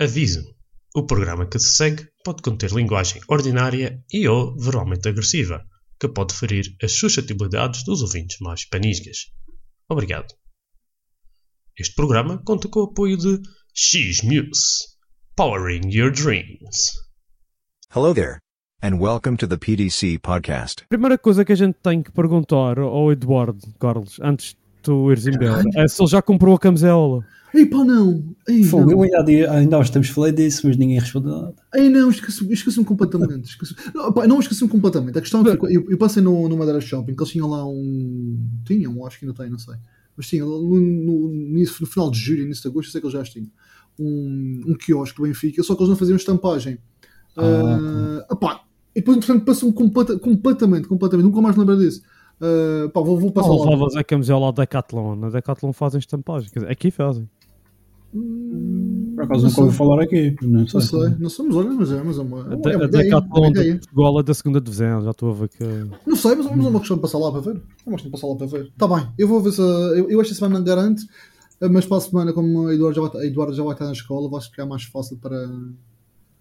Aviso: o programa que se segue pode conter linguagem ordinária e ou verbalmente agressiva, que pode ferir as suscetibilidades dos ouvintes mais panisgas. Obrigado. Este programa conta com o apoio de X-Muse, Powering Your Dreams. Hello there, and welcome to the PDC podcast. Primeira coisa que a gente tem que perguntar ao Eduardo Carlos, antes ires embora, é se ele já comprou a camisola. Ei pá, não! Ei, Fogo, não. eu ainda, dia- ainda há uns tempos falei disso, mas ninguém respondeu nada. Ei, não, esqueci-me esqueci completamente. Esqueci não, pá, não esqueci-me completamente. A questão é que eu, eu passei no, no Madeira Shopping, que eles tinham lá um. Tinham, acho que ainda tem, não sei. Mas tinham, no, no, no final de julho, início de agosto, eu sei que eles já as tinham. Um, um quiosque do Benfica, só que eles não faziam estampagem. Ah, Ah, pá, e depois, entretanto, passou-me completa, completamente, completamente. Nunca mais me lembrei disso. Ah, pá, vou, vou passar Não lá. levavas a camisola à Decathlon. Na Decathlon fazem estampagem. Quer dizer, aqui fazem. Por acaso Não nunca ouvi sei. falar aqui. Não Não sei. sei, não somos, olha, mas é, mas é uma, A, é uma a ideia, Decathlon de. Portugal é da segunda divisão. Já estou a ver que. Não sei, mas, mas é uma questão de passar lá para ver. É uma questão de passar lá para ver. Está bem, eu vou ver se. Eu, eu esta semana não garanto, mas para a semana, como a Eduardo já vai, a Eduardo já vai estar na escola, vai ficar mais fácil para.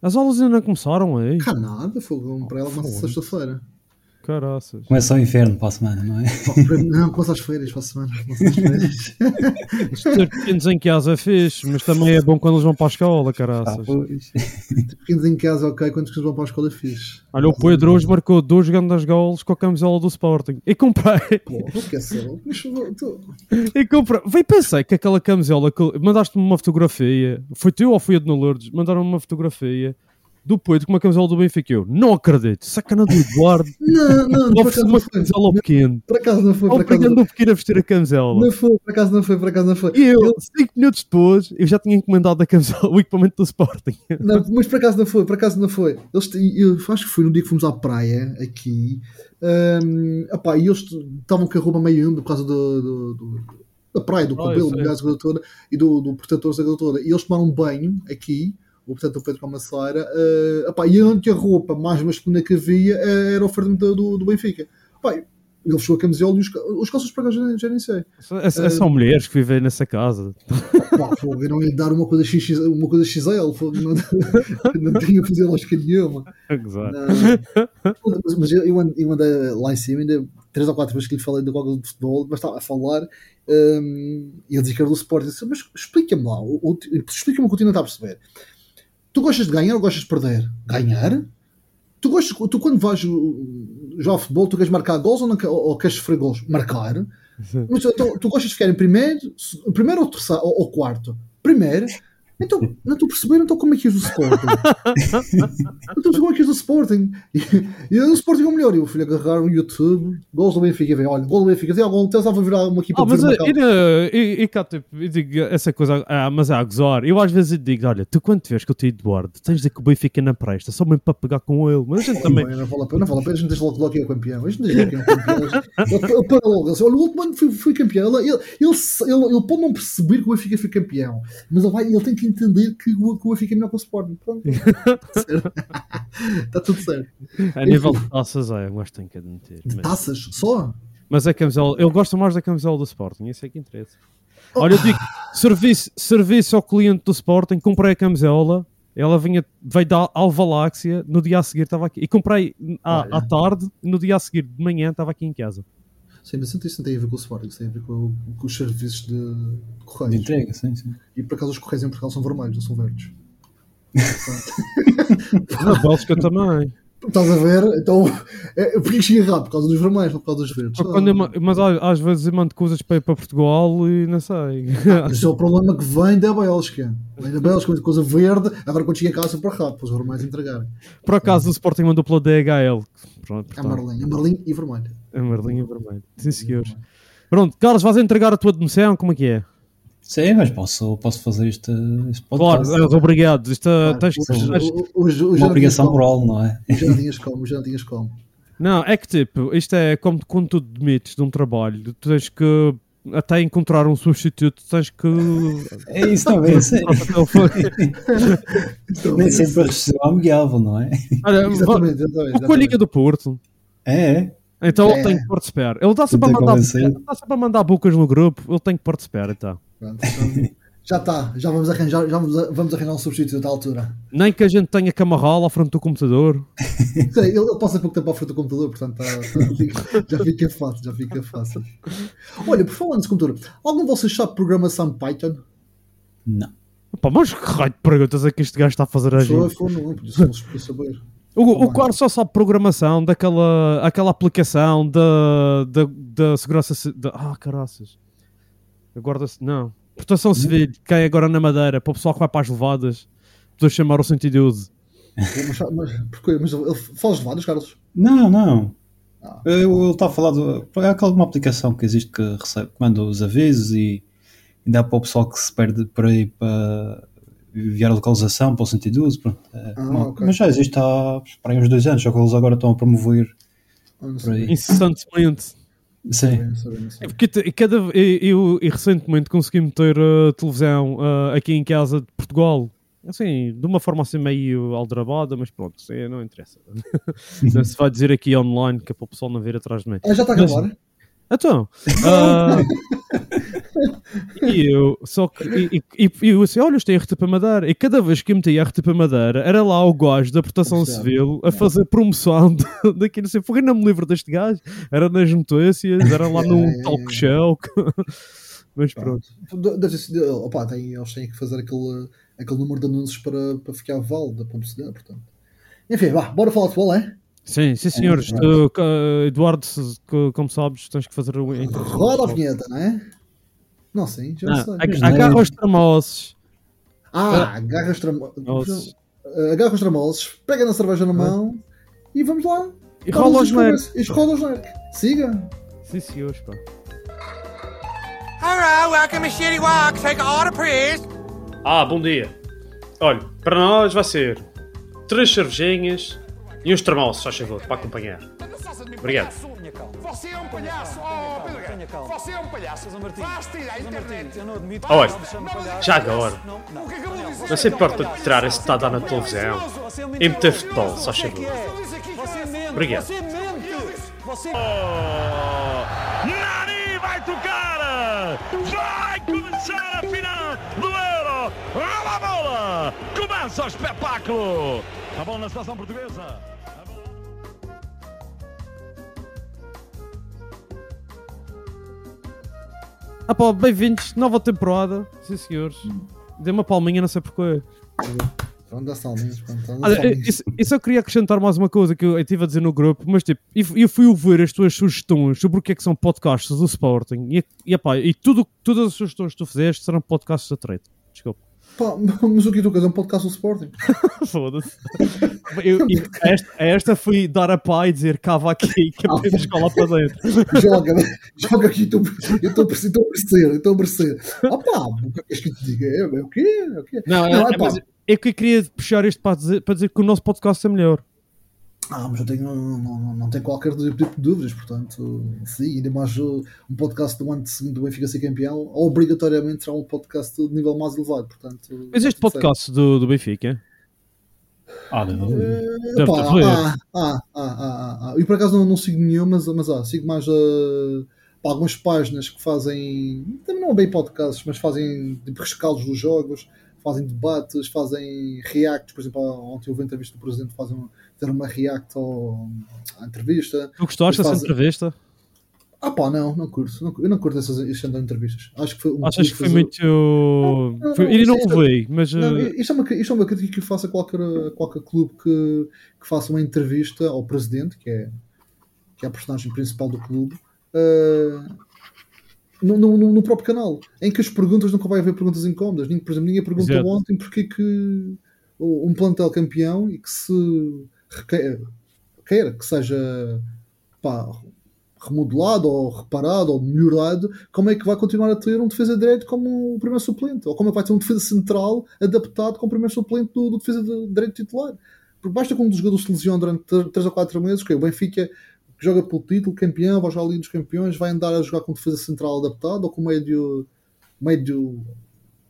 As aulas ainda não começaram aí. Cá nada, fogo para ela uma sexta-feira. Caraças. Começa o inferno para a semana, não é? Não, começa às feiras para a semana. Começa às feiras. Ter pequenos em casa é fixe, mas também é bom quando eles vão para a escola, Ah, caraças. pois. Pequenos em casa, ok, quantos que vão para a escola fixe. Olha, o Pedro hoje marcou dois grandes gols com a camisola do Sporting. E comprei. Pô, não quer ser. Mas, tu- E comprei. Vem, pensei que aquela camisola que mandaste-me uma fotografia. Foi tu ou foi a de Lourdes? Mandaram-me uma fotografia do Pedro com uma camisola do Benfica. Eu não acredito. Sacana do Eduardo. Não, não, Oferece acaso uma não foi. camisola ao pequeno. Por acaso não foi, Obrigando não o pequeno a vestir a camisola. não foi, por acaso não foi, por acaso não foi. E eu, 5 minutos depois, eu já tinha encomendado a camisola, o equipamento do Sporting. Não, mas por acaso não foi, por acaso não foi. Eles, eu acho que foi no dia que fomos à praia, aqui, hum, epá, e eles estavam com a roupa meio úmida por causa do, do- do- da praia, do Ah, cabelo, gás, da coisa toda, e do, do protetor, da toda. E eles tomaram um banho aqui, o portanto o Pedro com a Maceira, uh, epá, e a única roupa mais masculina que havia eh, era a oferta do, do, Benfica. Epá, ele fechou a camisola e os, os calços para cá já, já nem sei. É, é, são mulheres que vivem nessa casa. Pá, fogo, não ia dar uma coisa, XX, uma coisa XL, fogo, não, não tinha fazer lógica nenhuma. Não. mas, eu, eu andei lá em cima, ainda três ou quatro vezes que lhe falei da coisa de futebol, mas estava a falar hum, e ele dizia que era do Sporting. Disse, mas explica-me lá, o- o- explica-me o que o está a perceber. Tu gostas de ganhar ou gostas de perder? Ganhar? Tu, gostas, tu quando vais uh, jogar futebol, tu queres marcar gols ou, não, ou, queres sofrer gols? Marcar. Mas então, tu gostas de ficar em primeiro, primeiro ou terceiro ou, ou quarto? Primeiro. Então, não estou a perceber então como é que és do Sporting. então como é que és do Sporting? E, e o Sporting é o melhor. E eu fui agarrar o YouTube, gols do Benfica, vem, olha, gol do Benfica, tem algum, estava a virar uma equipa de mas ver e, e, cá, tipo, eu digo essa coisa, ah, mas é a gozar. Eu às vezes digo, olha, tu quando vês que eu te Eduardo, tens de dizer que o Benfica não presta, só mesmo para pegar com ele. Mas a gente também. Não vale a pena, não vale a pena, a gente deixa logo, logo que é campeão. A gente deixa logo que é campeão. Ele para logo, assim, olha, o último ano fui, fui campeão. Ele, ele, ele, ele, ele pode não perceber que o Benfica foi campeão, mas ele, vai, ele tem que entender que o, o Benfica é melhor que o Sporting. Pronto. Está tudo certo. A nível de taças, é, eu gosto tem que admitir. De Mas, taças, só? mas a camisola, eu gosto mais da camisola do Sporting, isso é que interessa. Olha, eu digo, serviço, serviço ao cliente do Sporting, comprei a camisola, ela vinha, veio da Alvaláxia, no dia a seguir estava aqui. E comprei à, à tarde, no dia a seguir de manhã estava aqui em casa. Sim, mas isso não tem a ver com o Sporting, isso tem a ver com, com os serviços de, de De correios. entrega, sim, sim. E por acaso os correios em Portugal são vermelhos, não são verdes. Na Bélgica também. Estás a ver? Então, é, porque cheguei errado por causa dos vermelhos, não por causa dos verdes. Ma- mas às, vezes eu mando coisas para ir para Portugal e não sei. Esse é o problema que vem da Bélgica. Vem da Bélgica, coisa verde. Agora quando chega a casa, para rápido, para os vermelhos entregarem. Por acaso o Sporting mandou pela DHL. Pronto, É Marlim, é Marlim e vermelho. É Marlinho e vermelho. Sim, senhores. Pronto, Carlos, vais entregar a tua demissão? Como é que é? Sim, mas posso, posso fazer este, este Claro, podcast. eh, obrigado. Isto, Claro, tens- Uma obrigação moral, não é? Já tinhas como, já como. Não, é que tipo, isto é como quando tu demites de um trabalho, tu tens que até encontrar um substituto, tens que. É isso também, sim. Nem sempre a é amigável, não é? Olha, Exatamente, exatamente. o exatamente. Coelhinha do Porto. É, é. Então É. ele tem que participar. Ele está sempre, mandar, sempre a mandar bocas no grupo, ele tem que participar então. Pronto, então, Já está, já vamos arranjar, já vamos, vamos arranjar um substituto à altura. Nem que a gente tenha camarrola à frente do computador. Sei, ele, ele passa pouco tempo à frente do computador, portanto tá- tá- já fica fácil, já fica fácil. Olha, por falar nesse computador, algum de vocês sabe programação Python? Não. Pá, mas que raio de perguntas é que este gajo está a fazer a gente? sou, não, podia ser, podia saber. O, o bem. Claro só sabe programação daquela aquela aplicação da, da, da segurança. Da, ah, caraças. Guarda-se. Não. Proteção Civil, que cai agora na Madeira, para o pessoal que vai para as levadas, poder chamar o 112. Mas, mas, porquê? mas ele fala levadas, Carlos? Não, não. Ah. Eu- Ele está a falar de. É aquela uma aplicação que existe que recebe, que manda os avisos e, e dá para o pessoal que se perde por aí para enviar a localização para o 112. Pronto. É, Ah, uma- ok. Mas já existe há para aí uns dois anos, só que eles agora estão a promover Ah. Incessantemente. Sim. É porque cada, eu, eu- e recentemente consegui meter a televisão ah, aqui em casa de Portugal. Assim, de uma forma assim meio aldrabada, mas pronto, não interessa. não se vai dizer aqui online que é para o pessoal não vir atrás de mim. Ah, já está a? Então, ah, e eu, só que, e, e, e eu assim, olha, isto é RTP Madeira, e cada vez que eu metia RTP Madeira, era lá o gajo da Proteção. Civil a fazer promoção daquilo, assim, foi não me livro deste gajo, era nas notícias, era lá num É, talk show, mas pronto. Deve ser, opa, tem, eles têm que fazer aquele, aquele número de anúncios para, para ficar vale da publicidade, portanto. Enfim, vá, bora falar de futebol, é? Sim, sim senhores, É, Tu, ca- Eduardo, como sabes, tens que fazer o Roda a vinheta, não é? Não, sim, já Não, sei. ag- agarra os tramossos. Ah, agarra os, tramo... Nossos. agarra os tramosos, pega na cerveja na mão e vamos lá. E rola os nerds. E rola os nerds. Siga. Sim senhores, pá. Hello, welcome to Shitty Walk. Take a order, please. Ah, bom dia. Olha, para nós vai ser três cervejinhas e uns termossos, faz favor, para acompanhar. Obrigado. Você é um palhaço. Oh, Pedro Guerra. Você é um palhaço. Vais tirar a internet. Eu não admito. Olha, já agora, Não, não. O que acabou de dizer? não se importa de tirar esse estado na televisão Você é um e mentiroso. meter futebol, só é favor. é. Mente. Obrigado. Você... Nani vai tocar! Vai começar a final do Euro! Rola a bola! Começa o espetáculo! A bola na seleção portuguesa! Ah pá, bem-vindos, nova temporada. Sim senhores. Dei uma palminha, não sei porquê. Salminhos. Olha, salminhos. isso, isso eu queria acrescentar mais uma coisa que eu estive a dizer no grupo, mas tipo, eu eu fui ouvir as tuas sugestões sobre o que é que são podcasts do Sporting e, e, epá, e tudo, todas as sugestões que tu fizeste serão podcasts da treta. Pá, mas o que tu queres? É um podcast do Sporting. Foda-se. Eu- eu- esta, esta fui dar a pá e dizer cava aqui que é para ir escola para dentro. joga, joga aqui, eu estou a perceber, estou a eu perceber. Ah pá, o que é que eu te diga? É, é o quê? É o quê? Não, Não, é, é pá. mas eu que queria puxar isto para dizer, para dizer que o nosso podcast é melhor. Ah, mas eu tenho, não, não, não tenho qualquer tipo de dúvidas, portanto, sim, ainda mais uh, um podcast do ano seguinte do Benfica ser campeão, obrigatoriamente será um podcast de nível mais elevado, portanto... Mas este podcast do, do Benfica, Ah, não. Deve Pá, ter ah, ah, ah, ah, ah, ah. E por acaso não, não sigo nenhum, mas, mas ah, sigo mais uh, algumas páginas que fazem, também não bem podcasts, mas fazem tipo, rescaldos dos jogos, fazem debates, fazem reacts, por exemplo, ontem houve entrevista do Presidente, fazem fizeram uma react ao, à entrevista. tu gostaste dessa entrevista? Ah pá, não, não curto, não, eu não curto essas, essas entrevistas. Acho que foi um Achas que foi fazer- muito. não, foi- não, Eu não isto é- mas. Não, eh, isto, é uma, isto é uma crítica que eu faço a qualquer, a qualquer clube que, que faça uma entrevista ao presidente, que é, que é a personagem principal do clube, eh, no, no, no- próprio canal, em que as perguntas nunca vai haver perguntas incómodas. Ninguém, por exemplo, ninguém perguntou Exato. ontem porque que o- um plantel campeão e que se requer, queira que seja pá, remodelado ou reparado ou melhorado, como é que vai continuar a ter um defesa direito como o primeiro suplente? Ou como é que vai ter um defesa central adaptado como o primeiro suplente do, do defesa de direito titular? Porque basta que um dos jogadores se lesione durante 3 ou 4 meses, que o Benfica que joga pelo título, campeão, vai jogar ali dos campeões, vai andar a jogar com defesa central adaptado ou com médio médio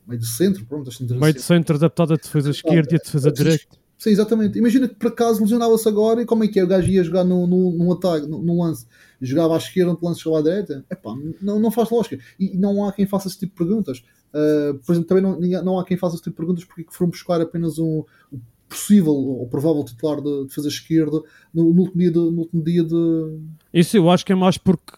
médio centro, pronto, meio assim. centro adaptado à defesa esquerda e à defesa direita. Sim, exatamente. Imagina que por acaso lesionava-se agora e como é que é? O gajo ia jogar no, no, num ataque, no, num lance, jogava à esquerda, no lance jogava à direita. Epá, não, não faz lógica. E não há quem faça esse tipo de perguntas. Uh, por exemplo, também não, não há quem faça esse tipo de perguntas porque foram buscar apenas um, um possível ou provável titular de defesa esquerda no, no último dia de, no último dia de. Isso eu acho que é mais porque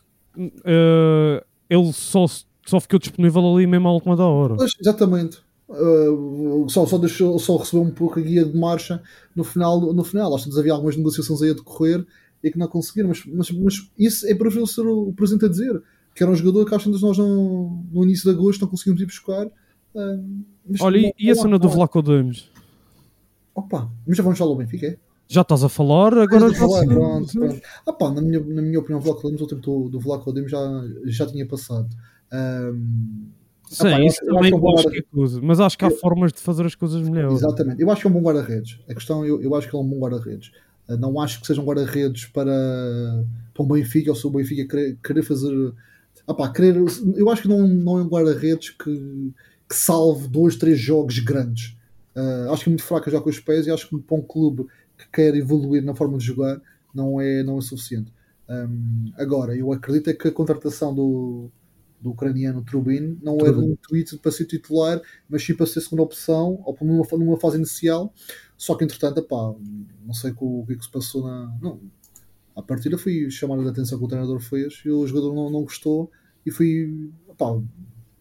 eh, ele só, só ficou disponível ali mesmo à última da hora. Pois, exatamente. Uh, só, só, deixou, só recebeu um pouco a guia de marcha no final. No final. Às vezes havia algumas negociações aí a decorrer e que não conseguiram, mas, mas, mas isso é para ver ser o, o presente a dizer. Que era um jogador que às vezes nós não, no início de agosto não conseguimos ir buscar. Uh, Olha, e, e a não cena do não Vlaco Dames? Opa, mas já vamos falar do Benfica, é? Já estás a falar, agora já falar, pronto, pronto. Ah, pá, na, minha, na minha opinião, o Vlaco Dimos, o tempo do, do Vlaco Dimos já, já tinha passado. Um, Sim, Ah, pá, eu isso também acho é bom que é coisa. Mas acho que há Eu- formas de fazer as coisas melhor. Exatamente. Eu acho que é um bom guarda-redes. A questão, eu, eu acho que ele é um bom guarda-redes. Uh, Não acho que seja um guarda-redes para, para um Benfica ou se o Benfica querer, querer fazer. Ah pá, querer, eu acho que não, não é um guarda-redes que, que salve dois, três jogos grandes. Uh, acho que é muito fraco já com os pés e acho que para um clube que quer evoluir na forma de jogar não é, não é suficiente. Um, agora, eu acredito é que a contratação do, do ucraniano Trubin não é de um tweet para ser titular, mas sim para ser segunda opção, ou numa, numa fase inicial. Só que entretanto, pá, não sei o, que é que se passou na. Não, à partida fui chamar a atenção que o treinador fez e o jogador não, não gostou e fui. pá,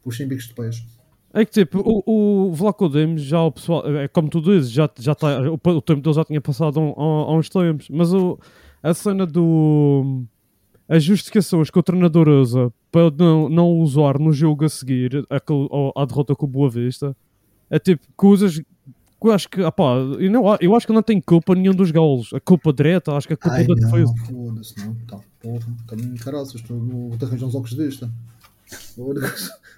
puxei em bicos de pés. É que tipo, o, o Vlaco Dames já o pessoal, é como tu dizes, já, já tá, o, o tempo dele já tinha passado um- há uns tempos, mas o, a cena do. As justificações que o treinador usa para não, não usar no jogo a seguir ao- à derrota com o Boa Vista é tipo coisas que eu acho que, opá, eu, não, eu acho que não tem culpa nenhum dos golos. A culpa direta, acho que a culpa Ai, da não, defesa. foda-se, não. Tá, porra, de caraças, vou te arranjar uns óculos desta.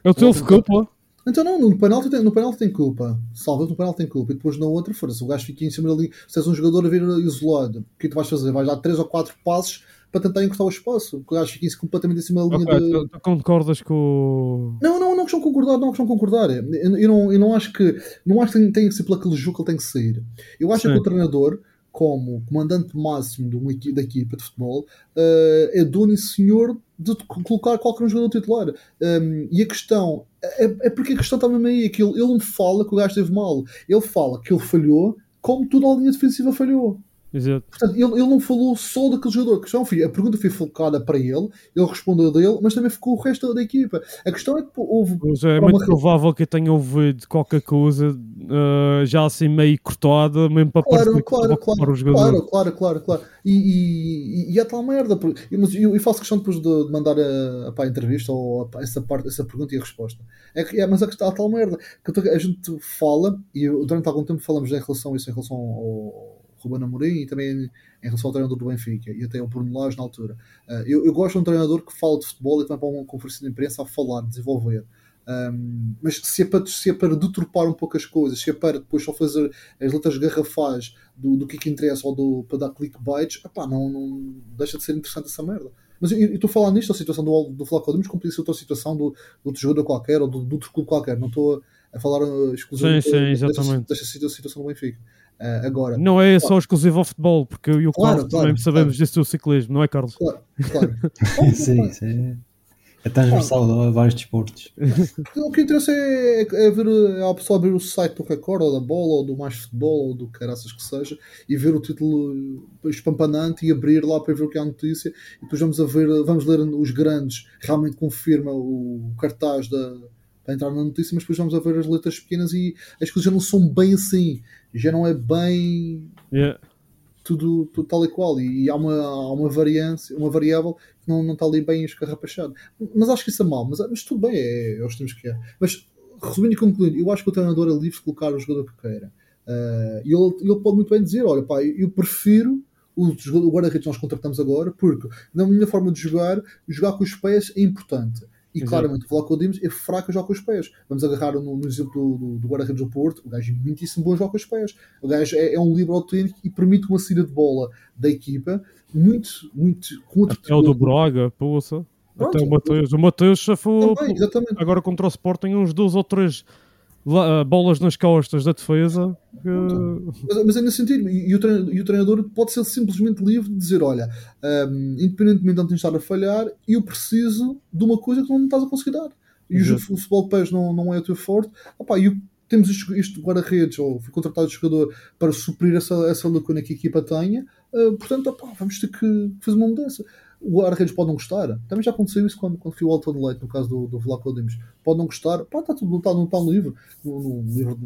O teu de culpa. Então não, no penalti tem, no penalti tem culpa. Salva no penalti tem culpa. E depois na outra, fora, se o gajo fica em cima ali, se és um jogador a vir isolado, o que é que tu vais fazer? Vais dar 3 ou 4 passos para tentar encostar o espaço. O gajo fica completamente em cima da linha Ok, de. tu, tu concordas com. Não, não, não é questão concordar, não é questão concordar. Eu, eu não, eu não acho que não acho que tem, que ser pelo aquele jogo que ele tem que sair. Eu acho Sim. que o treinador, como comandante máximo de uma da equipa de futebol, eh, é dono e senhor de co- colocar qualquer um jogador titular. Um, e a questão é, é porque a questão está mesmo aí, é que ele, ele não fala que o gajo esteve mal, ele fala que ele falhou, como toda a linha defensiva falhou. Exato. Portanto, ele, ele não falou só daquele jogador. A, questão foi, a pergunta foi focada para ele, ele respondeu dele, mas também ficou o resto da equipa. A questão é que houve. Mas é Para muito uma- provável que eu tenha ouvido qualquer coisa eh, já assim meio cortada, mesmo para Claro, que claro, estava a culpar claro, claro, claro, claro, claro. E, e, e é tal merda. e- Mas eu, eu faço questão depois de, mandar a, a, a entrevista ou a, essa, parte, essa pergunta e a resposta. É, que- é, mas a questão há tal merda que a gente fala, e durante algum tempo falamos em relação a isso, em relação ao Ruben Amorim e também em relação ao treinador do Benfica e até ao Bruno Lage na altura. Ah, eu, eu gosto de um treinador que fala de futebol e vai para uma conferência de imprensa a falar, desenvolver. Um, mas se é, para, se é para deturpar um pouco as coisas, se é para depois só fazer as letras garrafais do, do que é que interessa ou do, para dar clickbaits, epá, não, não deixa de ser interessante essa merda. Mas eu estou a falar nisto, a situação do, do Flávio Dimos, como podia ser outra situação do, do outro jogador qualquer ou do, do outro clube qualquer. Não estou a, a falar uh, exclusivamente Sim, sim, desta- desta, situa- situação do Benfica. Uh, agora, Não é só exclusivo ao futebol, porque eu e o Claro, Carlos claro, também sabemos claro. disso do ciclismo, não é, Carlos? claro, claro. Sim, isso é, é transversal a vários desportos. O que interessa é, é ver é a pessoa abrir o site do Record ou da Bola ou do Mais Futebol ou do caraças que seja e ver o título espampanante e abrir lá para ver o que é a notícia e depois vamos a ver, vamos ler os grandes, realmente confirma o cartaz da, para entrar na notícia, mas depois vamos a ver as letras pequenas e as coisas já não são bem assim, já não é bem Yeah. tudo, tudo tal e qual e, há, uma, há uma variância, uma variável que não, não está ali bem escarrapachado. Mas acho que isso é mau, mas, mas tudo bem, é, é os tempos que é. Mas resumindo e concluindo, eu acho que o treinador é livre de colocar o jogador que queira. Ah, E ele, ele pode muito bem dizer: olha, pá, eu prefiro o guarda-redes que nós contratamos agora, porque na minha forma de jogar, jogar com os pés é importante. E Exato. claramente o Vlaco Dimos é fraco a jogar com os pés. Vamos agarrar no, no exemplo do, do, do guarda-redes do Porto, o gajo é muitíssimo bom a jogar com os pés. O gajo é, é um livre autêntico e permite uma saída de bola da equipa muito, muito com outro Até o do tipo de- Braga, poça. Até o Mateus. O Mateus chafou Também, exatamente. agora contra o Sporting uns dois ou três bolas nas costas da defesa. que- Mas, mas é nesse sentido, e, e o treinador, e o treinador pode ser simplesmente livre de dizer: olha, hum, independentemente de não estar a falhar, eu preciso de uma coisa que não estás a conseguir dar. e o, Exato. o futebol de pés não, não é o teu forte, opá, e temos este, este guarda-redes, ou foi contratado o jogador para suprir essa, essa lacuna que a equipa tenha, eh, portanto, opá, vamos ter que fazer uma mudança. O guarda-redes pode não gostar, também já aconteceu isso quando, quando foi o Alton Leite, no caso do, do Vlaco Dimos, pode não gostar, pá, está tudo, não está, não está no livro, no, no livro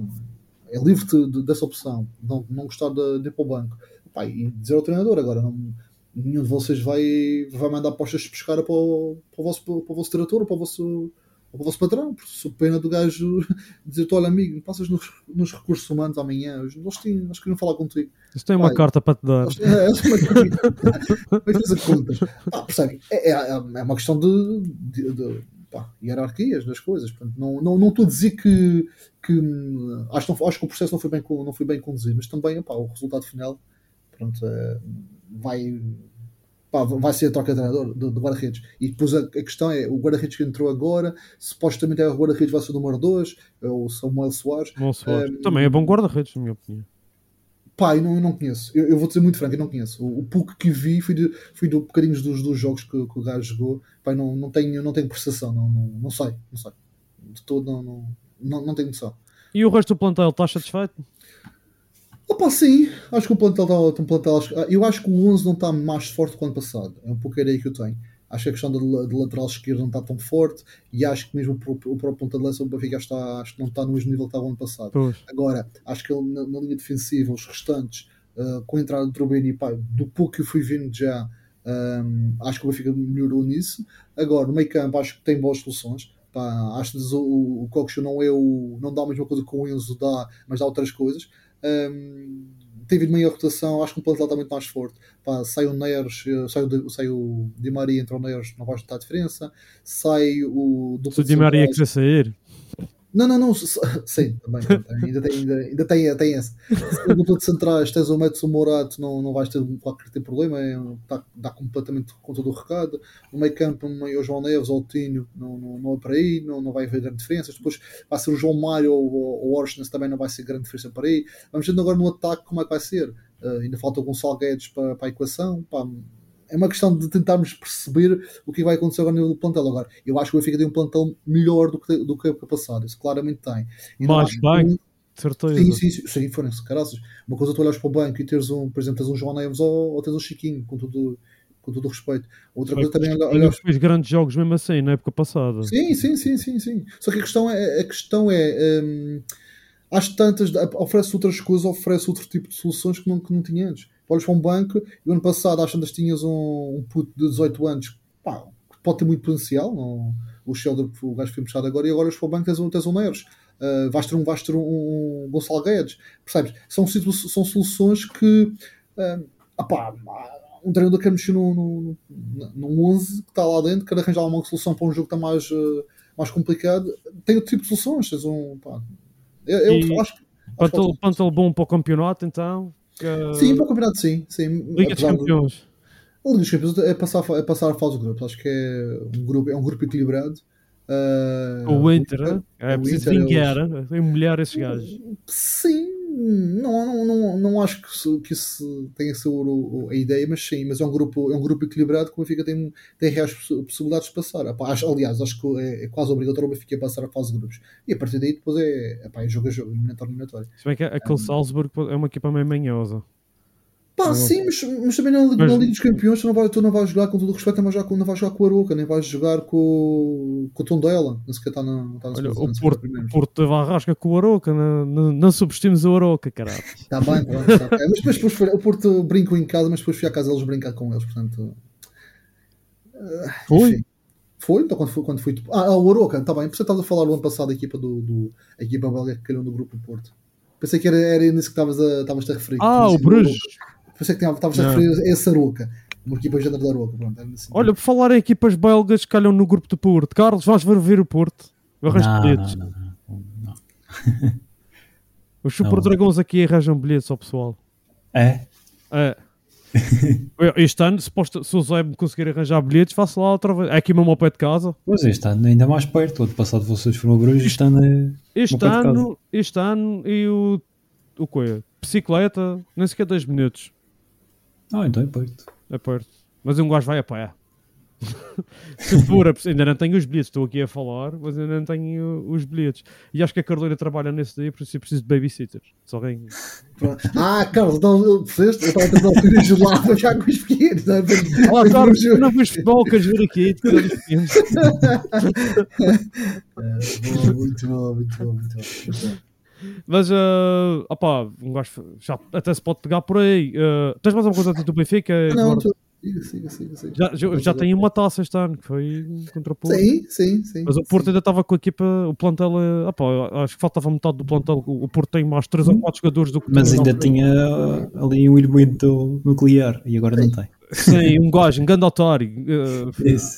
é livre de- de- dessa opção, não, não gostar de, de ir para o banco. Pá, e dizer ao treinador agora, não, nenhum de vocês vai, vai mandar postas de pescar para o, para o, vosso, para o vosso diretor ou para o vosso, o vosso patrão, porque sou pena do gajo dizer-te, olha amigo, passas nos, nos recursos humanos amanhã, nós, tínhamos, nós queriam falar contigo. Isto tem uma carta para te dar. É, é uma contas. Pá, percebe? É, é, é uma questão de, de- de, pá, hierarquias das coisas. Portanto, não, não, não estou a dizer que, que hum, acho, que não- acho que o processo não foi bem, não foi bem conduzido, mas também pá, o resultado final pronto, é, vai, pá, vai ser a troca de treinador do, do guarda-redes. E depois a, a questão é: o guarda-redes que entrou agora, supostamente é o guarda-redes vai ser o número 2, é o Samuel Soares. Soares. Ehm, Também é bom guarda-redes, na minha opinião. Pá, eu não, eu não conheço. Eu, eu vou dizer muito franco, eu não conheço. O, o pouco que vi foi de, foi de bocadinhos dos, dos jogos que, que o gajo jogou. Pá, não, não, tenho, não tenho percepção, não, não, não sei, não sei. De todo, não, não, não, não tenho noção. E o resto do plantel, estás satisfeito? Opa, sim, acho que o plantel está. Um plantel, acho- eu acho que o 11 não está mais forte que o ano passado. É um pouco a ideia que eu tenho. Acho que a questão de, lateral esquerdo não está tão forte e acho que mesmo o próprio, o próprio ponta de lança o Benfica está, acho que não está no mesmo nível que estava ano passado. Pois. Agora, acho que na, na linha defensiva, os restantes, uh, com a entrada do Trubeni, pá, do pouco que eu fui vendo já, um, acho que o Benfica melhorou nisso. Agora, no meio campo, acho que tem boas soluções. Pá, acho que o, o Coxo não, é o, não dá a mesma coisa que o Enzo dá, mas dá outras coisas. Um, tem havido maior rotação, acho que o plantel está muito mais forte. Pá, sai o Neres, eh, sai o, sai o Di Maria, entra o Neres, não vai notar a diferença. Sai o Se o Di Maria quiser sair, Não, não, não. Sim, também. Ainda tem, ainda, ainda tem, tem esse. Se no de centrais tens o Metsu Morato, não, não vais ter qualquer tipo problema. É, dá, dá completamente conta do recado. No meio campo, o João Neves ou o Tinho, não, não, não é para aí, não, não vai haver grande diferença. Depois vai ser o João Mário ou o Orsnes, também não vai ser grande diferença para aí. Vamos vendo agora no ataque como é que vai ser. Uh, ainda falta o Gonçalo Guedes para, para a equação. Pá, é uma questão de tentarmos perceber o que vai acontecer agora no plantel. Agora, eu acho que o Benfica tem um plantel melhor do que, do que a época passada. Isso claramente tem. E mais bem, que- certeza. Sim, sim, sim, sim foram-se caraças. Uma coisa é tu olhas para o banco e teres um, por exemplo, tens um João Neves ou, ou tens um Chiquinho, com todo, com todo o respeito. Outra coisa também olhar. Olhar- fez grandes jogos mesmo assim, na época passada. Sim, sim, sim, sim, sim. Só que a questão é, a questão é hum, às tantas, oferece outras coisas, oferece outro tipo de soluções que não, que não tinha antes. Olhas para um banco e o ano passado às tantas tinhas um, um puto de 18 anos pá, que pode ter muito potencial. Não, o Sheldon, o gajo foi puxado agora, e agora olhas para o banco tens tens um Neres. Uh, vais ter um, vais ter um, um Gonçalo Guedes, percebes? São, são soluções que uh, apá, um treinador quer mexer no, no 11 que está lá dentro, quer arranjar uma solução para um jogo que está mais, uh, mais complicado. Tem outro tipo de soluções. Tens um, pá, eu, eu acho, acho que Pantel, pode- pantel bom para o campeonato, então. Que- Sim, para o campeonato, sim. sim. Liga dos de- Campeões. A Liga dos Campeões é passar, é passar a fase do grupo. Acho que é um grupo, é um grupo equilibrado. Uh, O Inter, é o preciso é vingar, né? tem mulher esses gajos. Sim, não, não, não, não acho que isso, que isso tenha sido a ideia, mas sim, mas é um grupo, é um grupo equilibrado que o Benfica tem, tem reais possi- possibilidades de passar. Epá, acho- aliás, acho que é, é quase obrigatório o Benfica passar a fase de grupos. E a partir daí depois é, epá, é jogo a jogo, eliminatório eliminatório. Se bem que aquele Salzburg é uma equipa meio manhosa. Pá, sim, mas, mas também na, Liga- Mas- na Liga dos Campeões tu não, vai, tu não vais jogar, com todo o respeito, não vais jogar com, não vais jogar com o Aroca, nem vais jogar com, com o Tondela, nem sequer está na, está na Olha, o Porto, teve a rasca com o Aroca, não, não, não subestimes o Aroca, caralho. Está bem, está bem. Tá bem. Mas depois, depois foi- o Porto brincou em casa, mas depois fui à casa deles brincar com eles, portanto. ah, Foi? enfim. Foi? Então quando. Quando fui ah, o Aroca, está bem. Por isso estavas a falar o ano passado da equipa do, do a equipa belga que calhou no grupo do Porto. Pensei que era, era nisso que estavas a, estavas a referir. Ah, o sido Bruges. Aroca. Pensei que estavas a Não. referir a esse Aroca. Uma equipa género da Aroca. Pronto, sentido. Olha, por falar em equipas belgas que calham no grupo do Porto. Carlos, vais ver, ver o Porto. Arranjo Não, bilhetes. não, não, não, não. Os Super Dragões aqui arranjam bilhetes ao pessoal. É? É. Este ano, suposto, se o Zé me conseguir arranjar bilhetes, faço lá outra vez. É aqui mesmo ao pé de casa. Pois este ano ainda mais perto. O ano passado vocês foram a Bruges, este ano é. Este ano, este ano e o. O quê? Bicicleta, nem sequer 2 minutos. Ah, então é perto. É perto. Mas um gajo vai a pé. Se for, ainda não tenho os bilhetes, estou aqui a falar, mas ainda não tenho os bilhetes. E acho que a Carolina trabalha nesse dia, por isso eu preciso de babysitters. Se alguém. Ah, Carlos, não, percebeste? Eu estava a tentar ouvir a gelada já com os pequenos. não é? Olá, para Carlos, ver o não vejo futebol, queres vir aqui? Bom, muito bom, muito bom. muito bom. Mas, uh, opá, um gajo já até se pode pegar por aí. Uh, tens mais alguma coisa do Benfica? Não, Eduardo? siga, siga, siga, siga. já, já, já tem uma taça este ano, que foi contra o Porto. Sim, sim, sim. Mas o Porto ainda estava com a equipa, o plantel, eh, opá, acho que faltava metade do plantel. O Porto tem mais 3 ou 4 jogadores do que Mas ainda tinha ali um elemento nuclear e agora não tem. Sim, um gajo, um grande otário. eh,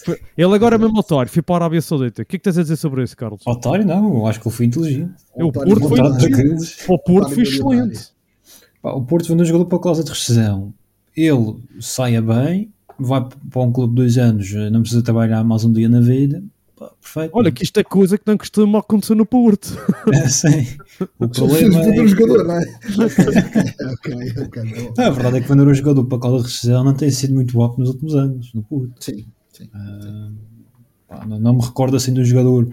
foi- ele agora é mesmo otário, foi para a Arábia Saudita. O que é que tens a dizer sobre isso, Carlos? Otário, não, eu acho que ele foi inteligente. o Porto foi inteligente. O Porto foi excelente. Pá, o Porto vendeu um jogador para a cláusula de rescisão. Ele saia bem, vai para um clube de dois anos, não precisa trabalhar mais um dia na vida. Pá, perfeito. Olha, que isto é coisa que não costuma acontecer no Porto. É, sim. O problema é. jogador, não é? ok, ok. Ah, a verdade é que vender um jogador para a cláusula de rescisão não tem sido muito bom nos últimos anos, no Porto. Sim, sim. Pá, não, não me recordo assim de um jogador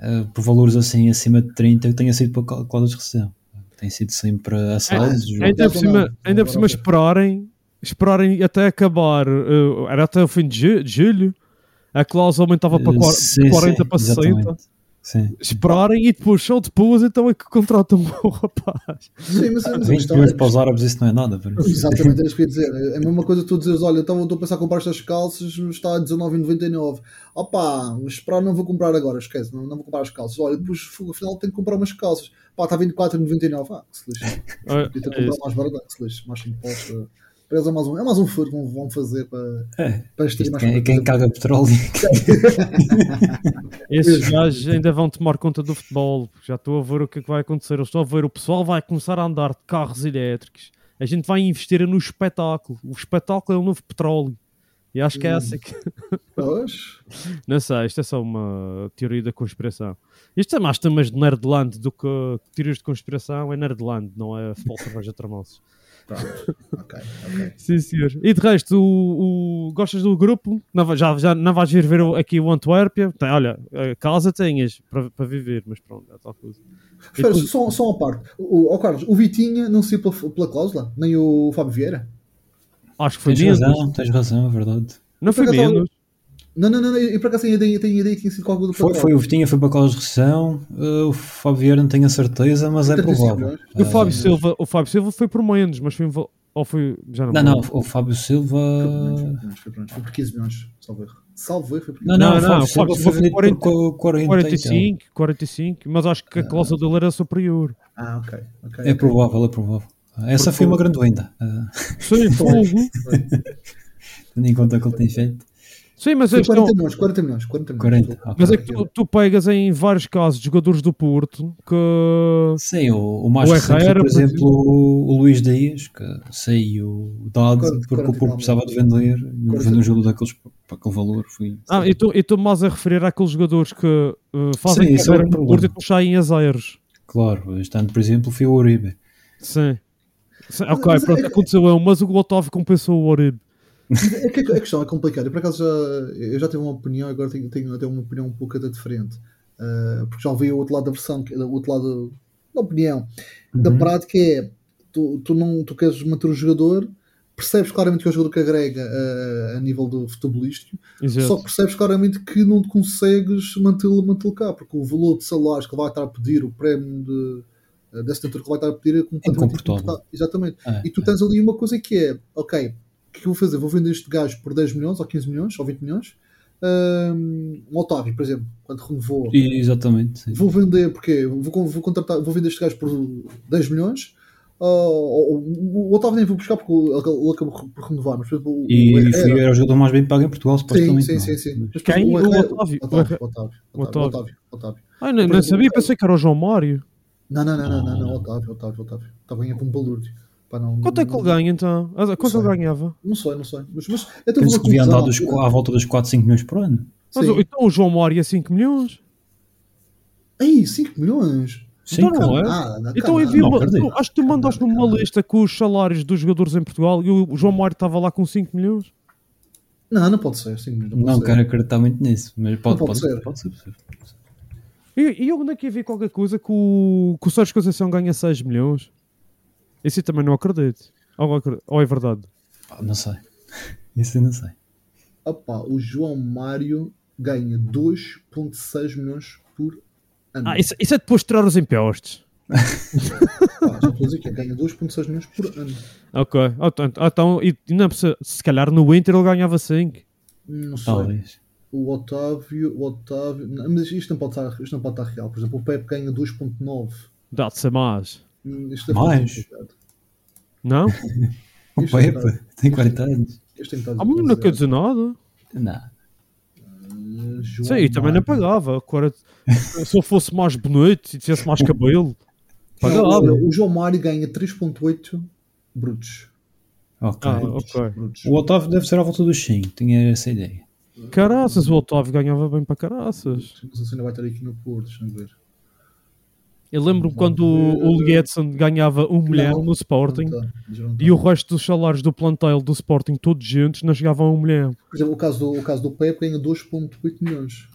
ah, por valores assim acima de 30 que tenha sido para a cláusula de rescisão. Tem sido sempre assaltos. É, Ainda por não, cima, não, ainda por cima esperarem, esperarem até acabar, eh, era até o fim de ju- de julho, a cláusula aumentava para quar- Sim, de 40 sim, para 60. exatamente. Sim. Esperarem e depois, só depois, então é que contratam o rapaz. Sim, mas, mas a 20 questão milhões é- para os árabes, isso não é nada. por isso. Exatamente, é isso que eu ia dizer. É a mesma coisa que tu dizes, olha, então eu estou a pensar em comprar estas calças, está a 19,99. Opá, mas esperar não vou comprar agora, esquece, não, não vou comprar as calças. Olha, depois afinal tenho que comprar umas calças. Pá, está 24,99. Ah, que se lixe. É, Podia ter é comprado mais barato, que se lixe, mais imposto. Mas é mais um, é mais um furo que vão, fazer para, É, para quem, quem caga petróleo. Esses gajos ainda vão tomar conta do futebol. Já estou a ver o que é que vai acontecer. Eu estou a ver o pessoal vai começar a andar de carros elétricos. A gente vai investir no espetáculo. O espetáculo é o novo petróleo. E acho que é essa que. Pois, Não sei, isto é só uma teoria da conspiração. Isto é mais temas de Nerdland do que teorias de conspiração. É Nerdland, não é futebol cerveja tramoços. Pronto. ok, ok. Sim, senhor. E de resto, o, o- gostas do grupo? Não, já, já não vais ir ver aqui o Antuérpia? Tem, olha, casa tenhas para, para viver, mas pronto, é tal coisa. Espera, depois- só, só uma parte. O, o, Carlos, o Vitinha não saiu pela, pela cláusula, nem o Fábio Vieira. acho que foi Tens menos. razão, tens razão, é verdade. Não foi menos. Não, não, não, eu por acaso tenho a ideia, tenho ideia que tinha sido qualquer coisa Foi, foi o Vitinha, foi para a cláusula de rescisão. uh, o Fábio Vieira não tenho a certeza, mas é 35 provável. milhões. O Ah, Fábio, Silva, o Fábio Silva foi por menos, mas foi. Ou foi. Já não, Não, não, o Fábio Silva. Foi, por, foi por 15 milhões, salvo erro. Salvo erro, foi por 15 Não, não, Não, não, Fábio o Fábio Silva foi vendido por 40, 40, 45, 45, mas acho que a cláusula dele era superior. Ah, ok. ok, É provável, é provável. Essa foi uma grande venda. ah, Sim, fogo. tendo em conta o que ele tem feito. Sim, mas, Foi este é 40 um- milhões, 40 milhões, 40 milhões. 40. ok. mas é que tu, tu pegas em vários casos de jogadores do Porto que. Sim, o, o mais O recente Herrera, por por exemplo, o, o Luís Dias, que saiu dado Quarenta- porque o Porto precisava de vender e vendeu um jogo daqueles para aquele valor. Foi, Ah, e tu- e estou mais a referir àqueles jogadores que uh, fazem Sim, é carreira um no. Porto e depois saem a zeros. Claro, este ano, por exemplo, foi o Uribe. Sim. Sim, ok, mas pronto, é- aconteceu eu, mas o Otávio compensou o Oribe. É que a questão é complicada. Eu, por acaso, já, eu já tive uma opinião, agora tenho, tenho até uma opinião um pouco até diferente. Ah, porque já ouvi o outro lado da versão, o outro lado da opinião. Da Uhum. prática é, tu, tu, não, tu queres manter o jogador, percebes claramente que é o jogador que agrega ah, a nível do futebolístico, Exato. só percebes claramente que não consegues mantê-lo mantê cá, porque o valor de salários que ele vai estar a pedir, o prémio de, da assinatura que vai estar a pedir é completamente. Exatamente. É, E tu tens ali uma coisa que é, ok, que é que eu vou fazer? Vou vender este gajo por 10 milhões, ou 15 milhões, ou 20 milhões. Um, um Otávio, por exemplo, quando renovou, E- exatamente. sim. vou vender porque vou, vou contratar, vou vender este gajo por 10 milhões. ou- o Otávio nem vou buscar porque ele ele acabou por renovar, mas por exemplo, o- E o Herrera- era o jogador mais bem pago em Portugal, Sim, supostamente. sim, sim, é? sim. Mas, Quem? O Herrera- Otávio. Otávio, O Otávio, O Otávio, Otávio. Otávio, Otávio. Ah, não, sabia, pensei que era o João Mário. Não, não, não, não, não, não, não. Otávio, Otávio, Otávio. Estava ganhando para um balúrdio. Pá, não, Quanto é que ele ganha então? Ah, Quanto ele sei. ganhava? Não sei, não sei. Mas, mas é tão Penso que devia andar dos, à volta dos 4, 5 milhões por ano. Mas, então o João Mário é 5 milhões? Ei, 5 milhões? Sim, Então não é? Ah, não, Então envia não uma, tu- acho que tu mandaste uma lista com os salários dos jogadores em Portugal e o João Mário estava lá com 5 milhões. Não, não pode ser. 5 milhões. Não, Não pode quero ser. acreditar muito nisso, mas pode, pode pode, ser. pode ser. pode ser. E, e eu ando aqui a ver qualquer coisa que o, que o Sérgio Conceição ganha 6 milhões. Isso eu também não acredito. Ou, ou é verdade? Pá, não sei. Isso eu não sei. Opa, o João Mário ganha 2,6 milhões por ano. Ah, isso, isso é depois de tirar os impostos. Pá, já estou a dizer que ganha 2,6 milhões por ano. Ok. Ah, Então, ah, então e, e não é possível- se calhar no Inter ele ganhava 5. Não sei. Talvez. O Otávio, o Otávio. Não, mas isto não, pode estar, isto não pode estar real. Por exemplo, o Pepe ganha 2,9. Dá de ser mais. Mais? complicado. Não? O Isto é Pepe tem 40 anos. Isto tem Ah, mas não quer dizer nada. Não. Uh, João Sim, e também não pagava. Agora, se eu fosse mais bonito e tivesse mais cabelo, pagava. o João Mário ganha 3,8 brutos. Ok. Ah, brutos. O Otávio deve ser à volta dos 5. Tinha essa ideia. Caraças, o Otávio ganhava bem para caraças. Não sei se ainda vai estar aqui no Porto, deixa-me ver. Eu lembro-me quando o, o Lietzen ganhava um milhão no Sporting tá, tá. e o resto dos salários do plantel do Sporting, todos juntos, não chegavam a um milhão. Por exemplo, o caso do, o caso do Pepe ganha 2,8 milhões.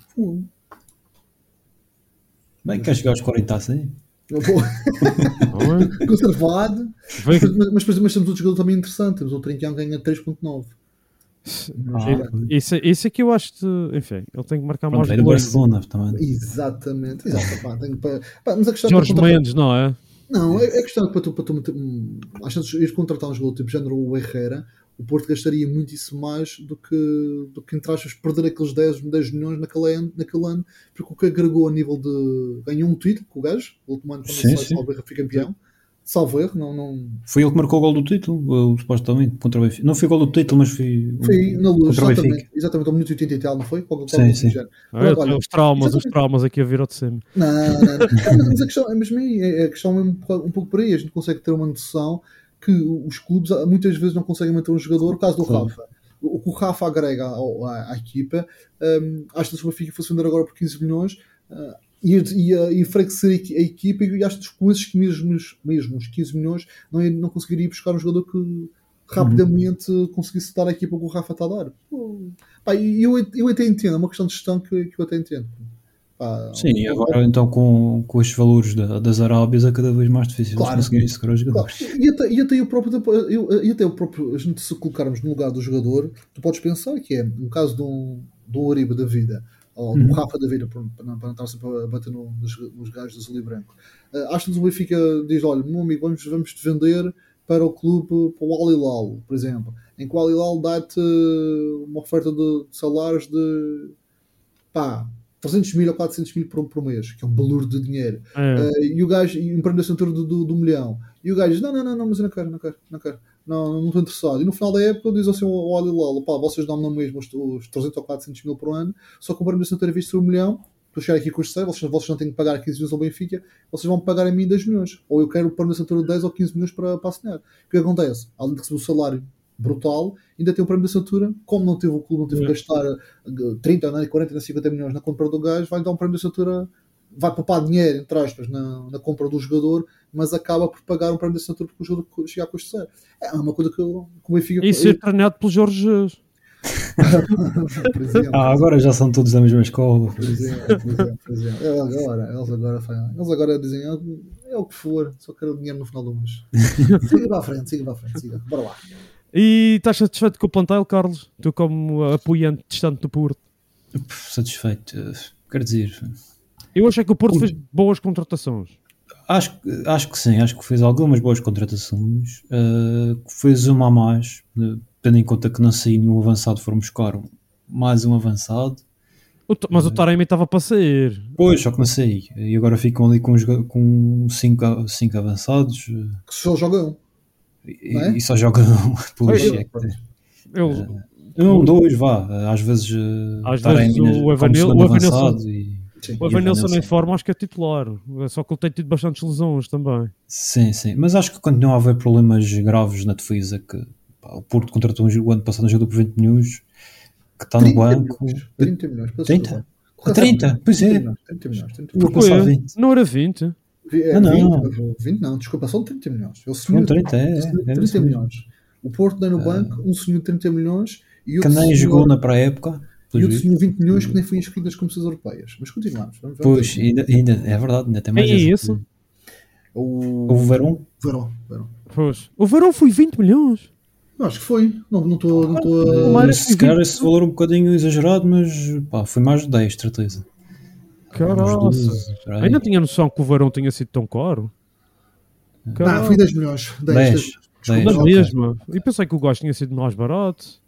Bem, quer chegar aos 40 assim? É? Conservado. Mas, mas, mas, temos outro jogador também interessante. Temos o Trinquião que ganha 3,9. Ah, Isso, isso é que eu acho que, enfim, ele tem que marcar mais Pronto, é do gols. Barcelona também. Exatamente. Exato, pá, tenho para- pá, mas a questão Jorge é que para contratar- Mendes, não é? Não, é, é questão que para tu, para tu meter, hum, às vezes ir contratar um jogador tipo género o Herrera, o Porto gastaria muitíssimo mais do que, do que entre aspas, perder aqueles 10, 10 milhões naquele ano, naquele ano, porque o que agregou a nível de. ganhou um título com o gajo, o último ano quando Sim, ele sim. sai, salvo erro, fica campeão. Salvo erro, não. não Foi ele que marcou o gol do título, supostamente, contra o Benfica. Não foi o gol do título, mas foi. foi na luz, exatamente, exatamente, ao minuto 80 e tal, não foi? Qual, qual, Sim, sim. Ah, Olha, os traumas, os exatamente. traumas aqui a vir ao de cima. Não, não, não. Mas a questão é mesmo aí, é a questão é um pouco, por aí. A gente consegue ter uma noção que os clubes ah, muitas vezes não conseguem manter um jogador. O caso do Claro. Rafa. O que o Rafa agrega ao- à, à equipa, um, acho que se o Benfica fosse vender agora por 15 milhões, uh, ia, ia enfraquecer a equi- a equipa e acho que com esses mesmos, mesmos 15 milhões não, não conseguiria ir buscar um jogador que rapidamente conseguisse dar a equipa que o Rafa está a dar. Pô, pá, e eu, eu até entendo, é uma questão de gestão que, que eu até entendo. Pá, Sim, e agora então com, com estes valores da- das Arábias é cada vez mais difícil Claro. conseguir segurar os Claro, jogadores. e até, e até o próprio, eu- e até o próprio, a gente se colocarmos no lugar do jogador, tu podes pensar que é, no caso de um, de um Ariba da vida, ou um Uhum. Rafa da vida, para para não, estar sempre a bater no- nos, nos gajos de azul e branco, uh, acho que o Benfica diz: olha, meu amigo, vamos, vamos te vender para o clube, para o Al Hilal, por exemplo, em que o Al Hilal dá-te uma oferta de, de salários de pá, 300 mil ou 400 mil por, por mês, que é um valor de dinheiro. É. Uh, e o gajo, e um de assinatura do, do, do milhão. E o gajo diz: Não, não, não, não, mas eu não quero, não quero, não quero, não, não estou interessado. E no final da época diz assim: Olha lá, pá, vocês dão-me na mesma os, os 300 ou 400 mil por ano, só que o prémio de vez de ser um milhão, estou a chegar aqui com os 6, vocês, vocês não têm que pagar 15 milhões ao Benfica, vocês vão pagar a mim 10 milhões. Ou eu quero o prémio de assinatura de 10 ou 15 milhões para, para assinar. O que acontece? Além de receber o salário brutal, ainda tem o prémio de assinatura, como não teve o clube, não teve que gastar uh, 30, nem 40, nem 50 milhões na compra do gajo, vai dar um prémio de assinatura vai poupar dinheiro, entre aspas, na, na compra do jogador, mas acaba por pagar um prémio de assinatura porque o jogador chega a custo zero. É uma coisa que, eu- que o Benfica... E ser treinado pelo Jorge Jesus. Ah, agora já são todos da mesma escola. por exemplo, por exemplo, por exemplo. Eles agora, eles agora, eles agora dizem, "Ah, é o que for, só quero dinheiro no final do mês. siga para a frente, siga para a frente, siga, bora lá. E estás satisfeito com o plantel, Carlos? Tu como apoiante distante do Porto. Satisfeito. eh, Quer dizer, Eu achei que o Porto fez boas contratações. acho, que- acho que sim, acho que fez algumas boas contratações. eh, que fez uma a mais, eh, tendo em conta que não saiu nenhum avançado, foram buscar um- mais um avançado. O Mas o Taremi estava para sair. Pois, só que não sei. E agora ficam ali com, os com cinco, cinco avançados eh, Que só jogam. e, é? e só jogam pelo Eu-. Eu, Um, dois, vá. Às vezes, eh, Às vezes o Evanil- o avançado e- Sim. o Evanilson em Evanilson. forma acho que é titular. Só que ele tem tido bastantes lesões também. Sim, sim. Mas acho que continua a haver problemas graves na defesa. Que pá, o Porto contratou um, o ano passado um jogador por 20 milhões que está no 30 banco. milhões, 30 milhões. peço 30? desculpa. A 30? Pois é. 30 milhões, 30 milhões. 30 Eu milhões. vou passar Foi, 20. Não era 20. É, Ah, não. 20, 20 não, desculpa, são 30 milhões. Eu São 30, é, é, é 30 isso mesmo. milhões. O Porto dá no Ah. banco um senhor de 30 milhões E Que outro nem senhor- jogou na pré-época. E pelos outro vistos. tinha 20 milhões que nem foi inscrito nas competições europeias. Mas continuamos. Vamos, vamos Pois, ainda, ainda, é verdade, ainda tem mais. Quem é esse. esse? O, O Verão, Verão. Verão. Pois. O Verão foi 20 milhões. Eu acho que foi. Não não estou. Não O estou Mário- a... se calhar esse valor um bocadinho exagerado, mas pá, foi mais de 10, certeza. Uns Caraca. 12, por aí. Ainda tinha noção que o Verão tinha sido tão caro. Ah, foi 10 milhões. 10, 10. 10. Dez, Na ok. mesma. E pensei que o gajo tinha sido mais barato.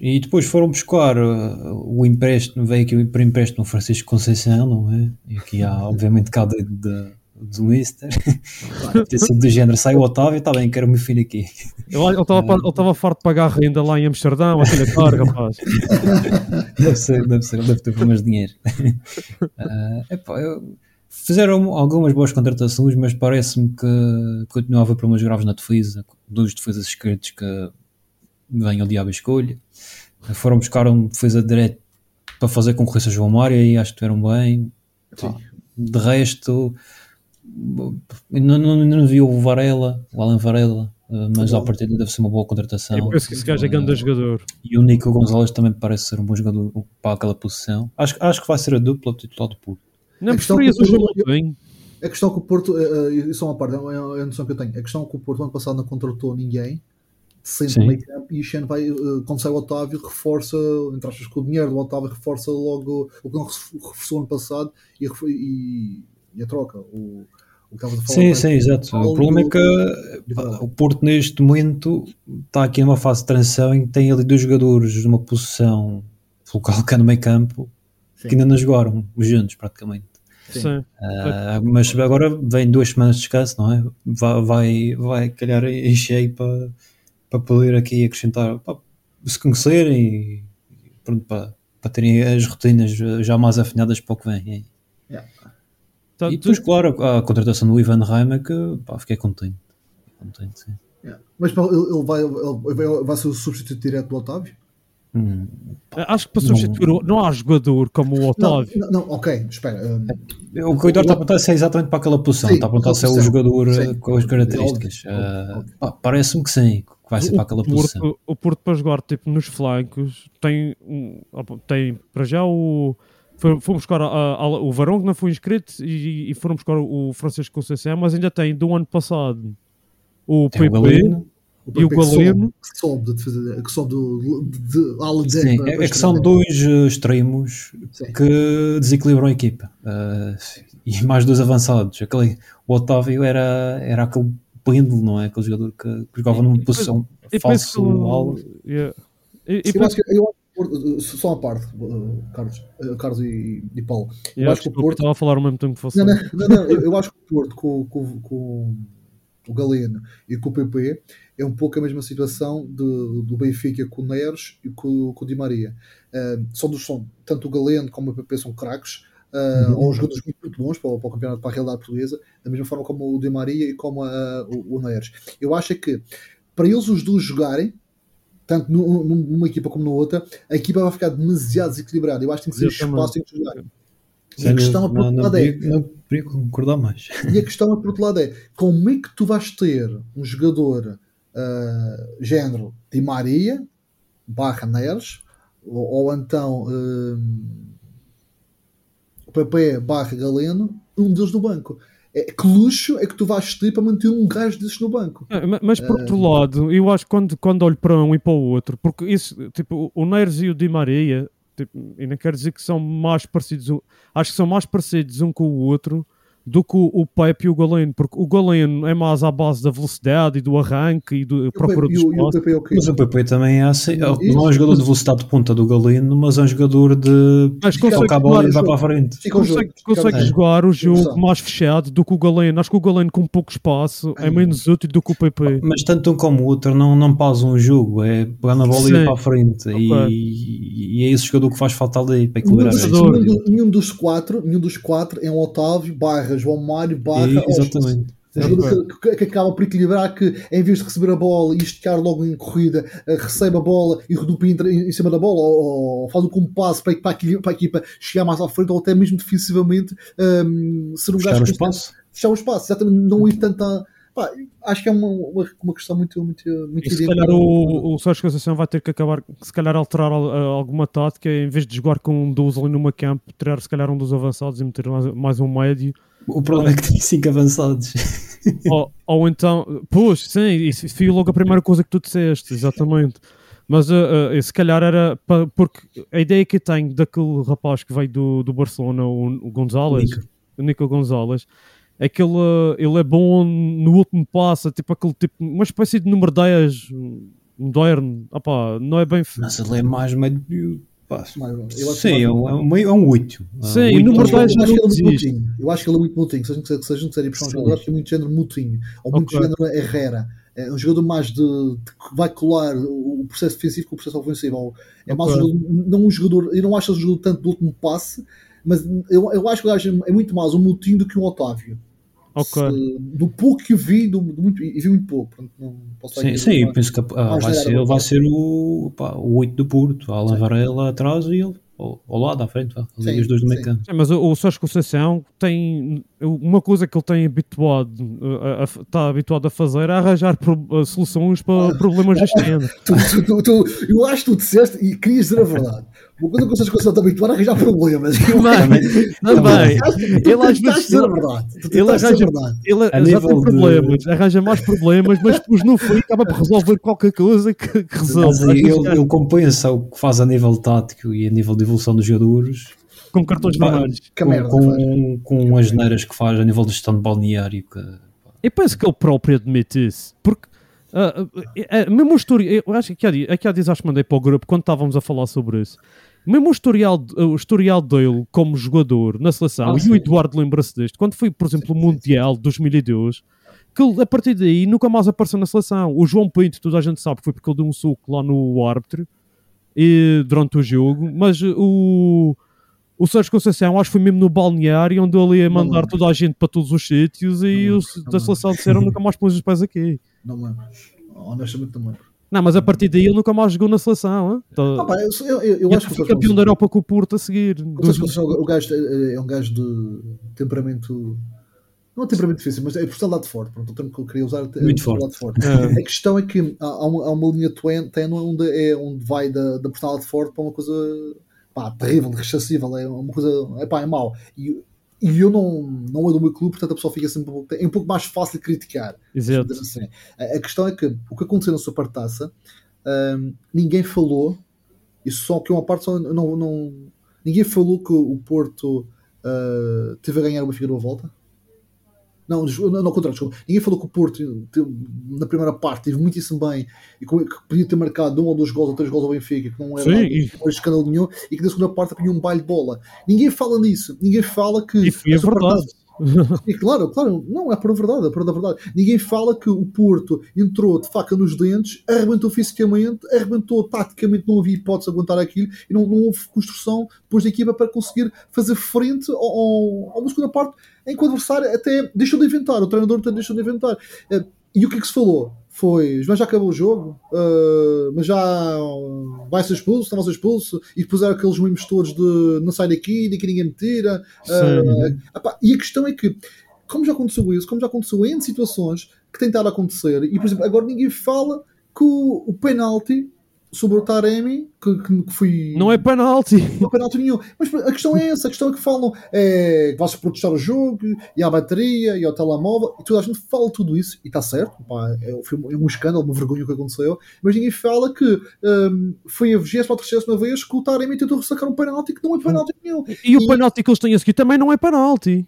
E depois foram buscar uh, o empréstimo, veio aqui empréstimo o Francisco Conceição, não é? E aqui há, obviamente, cá de, de, do Mister. Ter sido do género, sai o Otávio, está bem, quero o meu filho aqui. Ele estava estava farto de pagar renda lá em Amsterdão, aquele caro, rapaz. Deve ser, deve ser, deve ter problemas de dinheiro. Ah, epá, eu- fizeram algumas boas contratações, mas parece-me que continuava problemas graves na defesa, dos defesas esquerdos que vem o diabo e escolha. Foram buscar um defesa direto para fazer concorrência a João Mário e acho que tiveram bem. Pá, de resto, não, não, não vi o Varela, o Alan Varela, mas à partida deve ser uma boa contratação. Eu penso que esse gajo é grande jogador. E o Nico Gonzalez também parece ser um bom jogador para aquela posição. Acho, acho que vai ser a dupla titular do Porto. Não A preferias o João Moutinho? A questão que o Porto, eh, eh, isso é uma parte, é uma- é a noção que eu tenho. A questão que o Porto ano passado não contratou ninguém, sempre no meio campo, e este ano vai, eh, quando sai o Otávio, reforça, entre aspas, com o dinheiro do Otávio, reforça logo o que não ref- reforçou ano passado e, e- e a troca. O, o que estavas a falar. Sim, sim, exato. O problema é que pá, o Porto neste momento está aqui numa fase de transição em que tem ali dois jogadores numa posição local cá no meio campo Sim. que ainda não jogaram juntos praticamente. Sim. Ah, mas agora vem duas semanas de descanso, não é? Vai, vai, vai calhar em cheio para, para poder aqui acrescentar, para se conhecerem e pronto, para, para terem as rotinas já mais afinadas para o que vem. Tá, E tu- depois, claro, a contratação do Ivan Reimer que pá, fiquei contente. contente sim. Yeah. Mas pá, ele, ele vai, ele vai, vai ser o substituto direto do Otávio? Hum, Acho que para substituir, o- não há jogador como o Não, Otávio. não, não, ok, espera. hum, O que o Eduardo está a perguntar se é exatamente para aquela posição. Sim, está a perguntar se é o jogador Sim. eh, com as características. Pá, Parece-me que sim, que vai ser para aquela o, posição. Porto, o Porto para jogar tipo, nos flancos tem, um, tem para já o. Foram buscar a- a- o Varão que não foi inscrito e, e foram buscar o Francisco Conceição, mas ainda tem do ano passado o Tem o PP Galeno. e o PP que sobe- Galeno. Que sobe de que sobe do- de, de, de Sim, para- é, é que são dois eh, extremos Sim. que desequilibram a equipa. Ah, e mais dois avançados. Aquele, o Otávio era, era aquele pêndulo, não é? Aquele jogador que, que jogava numa posição E alvo. yeah. E- e Eu penso acho que, eu acho que o Porto, só uma parte, Carlos, Carlos e, e Paulo. Eu Yeah, acho que o Porto. estava a falar ao mesmo tempo que você. Não, não, não, não, eu, eu acho que o Porto com, com, com o Galeno e com o PP é um pouco a mesma situação de- do Benfica com o Neres e com, com o Di Maria. Uh, são dos, são, tanto o Galeno como o PP são craques. Uh, ou jogadores muito, muito bons para, o- para o campeonato, para a realidade portuguesa, da mesma forma como o Di Maria e como uh, o, o Neres. Eu acho é que para eles os dois jogarem, tanto nu- numa equipa como na outra, a equipa vai ficar demasiado desequilibrada. Eu acho que tem que ser espaço em que jogar. E a questão, por não, outro lado, é, não podia concordar mais. e a questão, por outro lado, é como é que tu vais ter um jogador ah, género Di Maria barra Neres ou, ou então ah, PP barra Galeno, um deles no banco. É, que luxo é que tu vais ter para manter um gajo desses no banco? É, ma- Mas por outro lado, eu acho que quando, quando olho para um e para o outro, porque isso, tipo, o Neres e o Di Maria, tipo, e não quero dizer que são mais parecidos, acho que são mais parecidos um com o outro do que o, o Pepe e o Galeno, porque o Galeno é mais à base da velocidade e do arranque e do E o procura do e o- e o espaço. É o quê? Mas o PP também é assim, Não, não é um isso- jogador de velocidade de ponta do Galeno, mas é um jogador de Mas consegue toca a bola e o vai para a frente. O consegue, o consegue jogar o jogo mais fechado do que o Galeno. Acho que o Galeno com pouco espaço é menos útil do que o PP. Mas tanto um como o outro não, não pausam o jogo, é pegar na bola e Sim. ir para a frente. Ok. E, e é esse jogador que faz falta ali para Nenhum equilibrar dos, a jogador. nenhum nenhum dos quatro, nenhum dos quatro é um Otávio barra João Mário barra E-. Exatamente. Um jogador que, que- que acaba por equilibrar que em vez de receber a bola e esticar logo em corrida, eh, recebe a bola e redupla em, em cima da bola ou, ou faz um compasso para, para, a equipa, para a equipa chegar mais à frente ou até mesmo defensivamente ehm, ser um Fechar gajo o espaço. fechar o espaço, exatamente não ir tanto à, Pá, acho que é uma, uma, uma questão muito, muito, muito E se calhar o, o Sérgio Conceição vai ter que acabar, se calhar alterar al- alguma tática, em vez de jogar com um 12 ali numa campo, tirar se calhar um dos avançados e meter mais, mais um médio. O problema é que tem 5 avançados. ou, ou então, pois, sim, isso foi logo a primeira coisa que tu disseste, exatamente. Mas uh, uh, se calhar era porque a ideia que eu tenho daquele rapaz que veio do, do Barcelona, o, o Gonzalez, Nico. o Nico Gonzalez, é que ele, uh, ele é bom no último passo, tipo aquele tipo, uma espécie de número 10 moderno, opá, não é bem. Mas ele é mais meio. Pá, Mas, eu acho que Sim, é um, é um, meio- é um 8. Sim, oito. número Eu acho, 10 eu acho que ele é muito existe. mutinho. Eu acho que ele é muito mutinho. Se a gente quiser, se a gente quiser ir buscar um Sim. jogador, eu acho que é muito género mutinho. Ou muito Ok. género Herrera. É um jogador mais de, de que vai colar o o processo defensivo com o processo ofensivo. Ou É mais um jogador, não um jogador, eu não acho um jogador tanto do último passe, mas eu, eu acho que o gajo é muito mais um mutinho do que um Otávio. Ok. Se- do pouco que eu vi, do, do muito, e vi muito pouco. Portanto, não posso Sim, sim, eu mais. penso que ah, vai, ser, uma vai ser o, pá, o 8 do Porto. Alan Varela atrás e ele ao, ao lado, à frente. Ali Sim, os dois do meio campo. Mas o, o Sérgio Conceição tem uma coisa que ele tem habituado uh, a, a- está habituado a fazer é arranjar pro- uh, soluções para problemas género. Tu, tu, tu, tu- eu acho que tu disseste e querias dizer a verdade. Uma coisa que vocês estão habituados a arranjar problemas. Também. Ele às estás a vezes dizer a verdade. Ele arranja, verdade. ele A já nível tem de- problemas, arranja mais problemas, mas depois no fim acaba por resolver qualquer coisa que, que Mas resolve. aí ele, ele compensa o que faz a nível tático e a nível de evolução dos jogadores Com cartões vermelhos. Que com, merda, com, com as neiras que faz a nível de gestão de balneário. Que, Eu penso que ele próprio admite isso. Porque, ah, ah, ah, mesmo o historial, eu acho que aqui há dias acho que mandei para o grupo quando estávamos a falar sobre isso. Mesmo o historial, o historial dele como jogador na seleção, Ah, e sim. o Eduardo lembra-se deste, quando foi, por exemplo, o Mundial de 2002, que ele, a partir daí nunca mais apareceu na seleção. O João Pinto, toda a gente sabe, que foi porque ele deu um soco lá no árbitro e, durante o jogo, mas o, o Sérgio Conceição acho que foi mesmo no balneário onde ele ia Não mandar toda a gente para todos os sítios e os da seleção disseram nunca mais pôs os pés aqui. Não lembro. Honestamente, não lembro. Não, mas a partir daí ele nunca mais jogou na seleção. hein? Então, Ah, pá, eu, eu, eu, acho que foi o campeão da Europa com o Porto a seguir. O Dois- o gajo é, é um gajo de temperamento. Não é temperamento difícil, mas é personalidade forte. Pronto, o termo que eu queria usar é Muito personalidade forte. É. A questão é que há, há uma, há uma linha ténue onde, é, onde vai da, da personalidade forte para uma coisa pá, terrível, rechaçível. É uma coisa. É pá, é mau. E, e eu não, não é do meu clube, portanto a pessoa fica sempre um pouco, é um pouco mais fácil de criticar. Exato. Assim. A, a questão é que o que aconteceu na sua taça ninguém falou, isso só que uma parte só não, não ninguém falou que o Porto ah, teve a ganhar uma figura volta. Não, não, não, contrário, desculpa. Ninguém falou que o Porto na primeira parte teve muitíssimo bem e que podia ter marcado um ou dois gols ou três gols ao Benfica, que não era Sim, nada, escândalo nenhum, e que na segunda parte apanhou um baile de bola. Ninguém fala nisso. Ninguém fala que. A Supertaça- verdade. e claro, claro, não é por verdade, é por da verdade. Ninguém fala que o Porto entrou de faca nos dentes, arrebentou fisicamente, arrebentou taticamente, não havia hipótese de aguentar aquilo e não, não houve construção depois da equipa para conseguir fazer frente ao, ao, a uma segunda parte em que o adversário até deixou de inventar, o treinador até deixou de inventar. Eh, E o que é que se falou? Foi, mas já acabou o jogo, eh, mas já vai ser expulso, não vai ser expulso, e depois eram aqueles memes todos de não sai daqui, daqui ninguém me tira. Sim. Ah, pá, e a questão é que, como já aconteceu isso, como já aconteceu em situações que tentaram acontecer, e por exemplo, agora ninguém fala que o, o penalti sobre o Taremi, que, que, foi. Não é penalti. Não é penalti nenhum. Mas a questão é essa: a questão é que falam é, que vai-se protestar o jogo, e à bateria, e ao telemóvel, e toda a gente fala tudo isso, e está certo, pá, é, foi um- é um escândalo, uma vergonha o que aconteceu, mas ninguém fala que hum, foi a 20 ou 30 vez que o Taremi tentou ressacar um penalti que não é penalti nenhum. E o penalti que eles têm a seguir também não é penalti.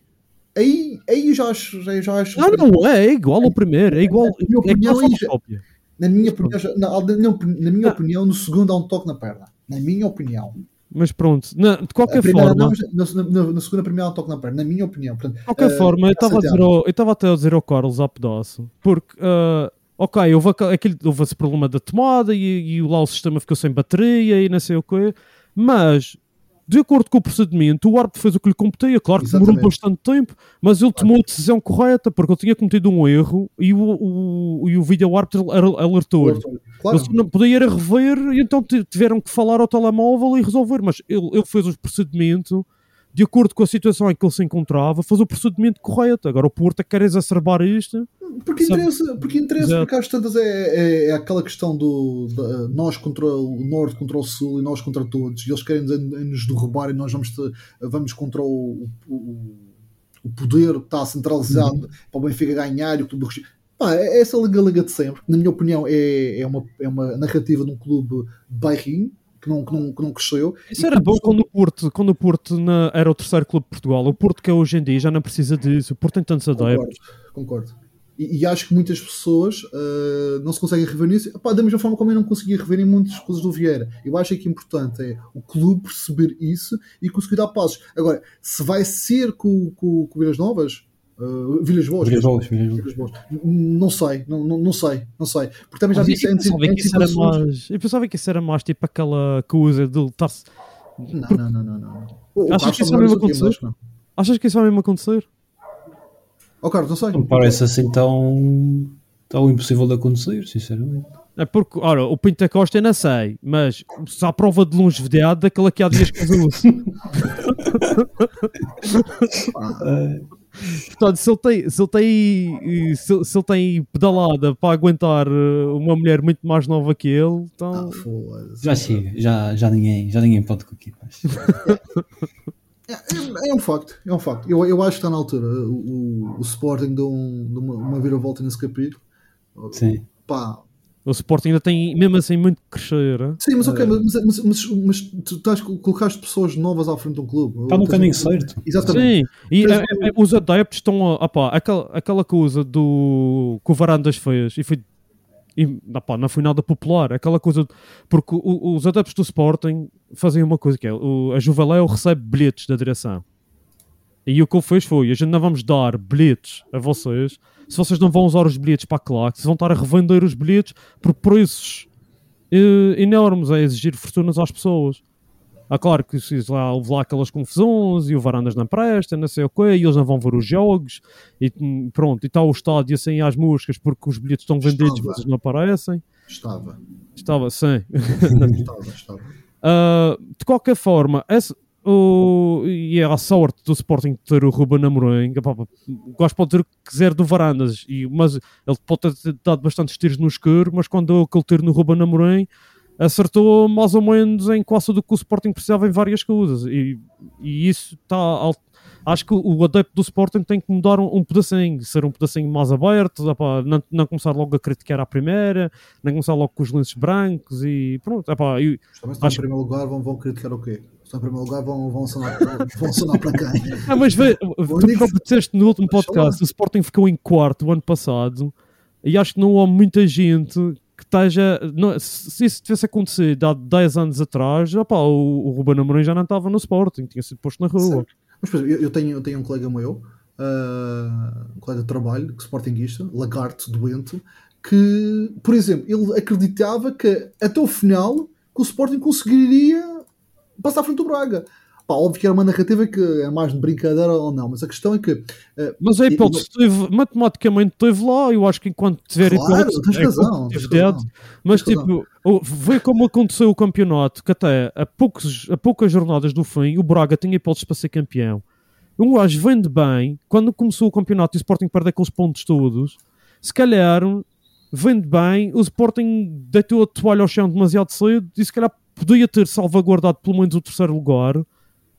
Aí, aí eu já acho. Já, já acho Não, não é, é igual ao primeiro. É igual. Na minha É opinião, Na minha opinião, na, na minha, Ah. opinião, no segundo há um toque na perna. Na minha opinião. Mas pronto, na- de qualquer forma. não, na, na, segunda, primeira há um toque na perna. Na minha opinião. Portanto, De qualquer eh, forma, eu estava até a dizer ao Carlos a pedaço, porque, ah, ok, houve, aquele- houve esse problema da tomada e, e lá o sistema ficou sem bateria e não sei o quê, mas de acordo com o procedimento, o árbitro fez o que lhe competia, claro que demorou Exatamente. bastante tempo, mas ele tomou a decisão correta, porque ele tinha cometido um erro e o, o, e o vídeo árbitro al- alertou-lhe. Claro. Ele não podia ir a rever e então ti- tiveram que falar ao telemóvel e resolver. Mas ele, ele fez o procedimento de acordo com a situação em que ele se encontrava, fez o procedimento correto. Agora o Porto é que quer exacerbar isto. Porque interessa, porque, interessa Exato. porque às tantas é, é, é aquela questão do da- nós contra o norte contra o sul e nós contra todos, e eles querem nos- derrubar e nós vamos, te- vamos contra o, o, o poder que está centralizado Uhum. para o Benfica ganhar e o clube Pá, é essa liga-liga de sempre. Na minha opinião, é, é, uma, é uma narrativa de um clube bairrinho que não, que não, que não cresceu. Isso era bom quando o Porto, quando o Porto na- era o terceiro clube de Portugal. O Porto que é hoje em dia já não precisa disso. O Porto tem tantos Concordo, adeptos. concordo. E, e acho que muitas pessoas ah, não se conseguem rever nisso, Epá, da mesma forma como eu não conseguia rever em muitas coisas do Vieira. Eu acho que é importante é o clube perceber isso e conseguir dar passos. Agora, se vai ser com, com, com Vilas Novas, ah, Vilas Boas, Vilhas Boas, Vilhas Boas. Vilas Boas, n- não sei, não, não, não sei, não sei. Porque também já Mas disse eu, antes, pensava que isso era antecipações. mais, eu pensava que isso era mais tipo aquela coisa de estar-se. Não, não, não, não, não. Achas que isso vai mesmo não sei o quê, acontecer? mas não. Achas que isso vai mesmo acontecer? Ó Carlos, não sei. Não me parece assim tão, tão impossível de acontecer, sinceramente. É porque, ora, o Pinto da Costa eu não sei, mas se há prova de longevidade daquela que há dias que faz uso. Portanto, se ele tem, se ele tem, se, se ele tem pedalada para aguentar eh, uma mulher muito mais nova que ele, então. Ah. Já chega, já, já, ninguém, já ninguém pode com aquilo. É, é- é um facto, é um facto. Eu, eu acho que está na altura. O, o, o Sporting deu um, deu uma, uma viravolta nesse capítulo. Sim. Pá. O Sporting ainda tem, mesmo assim, muito que crescer. Sim, mas ok, mas, mas, mas, mas tu estás, colocaste pessoas novas à frente de um clube. Está no caminho certo. Exatamente. Sim, e Mas é, é, os adeptos estão a. opá, aquela, aquela coisa do que o Varandas fez e foi. E, opá, não foi nada popular, aquela coisa. Porque o- os adeptos do Sporting fazem uma coisa que é: o, a Juveléu recebe bilhetes da direção. E o que ele fez foi: a gente não vamos dar bilhetes a vocês se vocês não vão usar os bilhetes para a claque, se vão estar a revender os bilhetes por preços eh, enormes, a exigir fortunas às pessoas. Ah, claro que se lá, houve lá aquelas confusões e o Varandas não presta, não sei o quê, e eles não vão ver os jogos, e hum, pronto, e está o estádio assim às moscas porque os bilhetes estão vendidos, Estava. mas não aparecem. Estava. Estava, sim. Estava, estava. Ah, de qualquer forma, esse, o, e é a sorte do Sporting ter o Ruben Amorim. Epá, pá, O gajo pode ter o que quiser do Varandas, e, mas ele pode ter dado bastantes tiros no escuro, mas quando deu aquele tiro no Ruben Amorim, acertou mais ou menos em quase tudo o que o Sporting precisava em várias coisas. E, e isso está. Acho que o adepto do Sporting tem que mudar um, um pedacinho, ser um pedacinho mais aberto, não, não começar logo a criticar à primeira, não começar logo com os lenços brancos e pronto. E- Mas se estão Acho- em primeiro lugar vão, vão criticar o quê? Estão em primeiro lugar vão, vão, assinar, vão assinar para quem? Ah, mas vê, tu próprio disseste no último podcast, o Sporting ficou em quarto o ano passado e acho que não há muita gente que esteja. não- se isso tivesse acontecido há 10 anos atrás, opá, o, o Ruben Amorim já não estava no Sporting, tinha sido posto na rua. Mas, por exemplo, eu, tenho, eu tenho um colega meu, ah, um colega de trabalho, que sportinguista, lagarto, doente, que, por exemplo, ele acreditava que até o final que o Sporting conseguiria passar à frente do Braga. Pá, óbvio que era uma narrativa que é mais de brincadeira ou não, mas a questão é que ah, Mas a E- hipótese esteve, matematicamente esteve lá, eu acho que enquanto tiver Claro, hipótese, tens é razão, tens dedo. Mas Tens tipo, vê como aconteceu o campeonato, que até a, poucos, a poucas jornadas do fim, o Braga tinha hipóteses para ser campeão. Um gajo vende bem, quando começou o campeonato e o Sporting perde aqueles pontos todos, se calhar vende bem, o Sporting deitou a toalha ao chão demasiado cedo e se calhar podia ter salvaguardado pelo menos o terceiro lugar,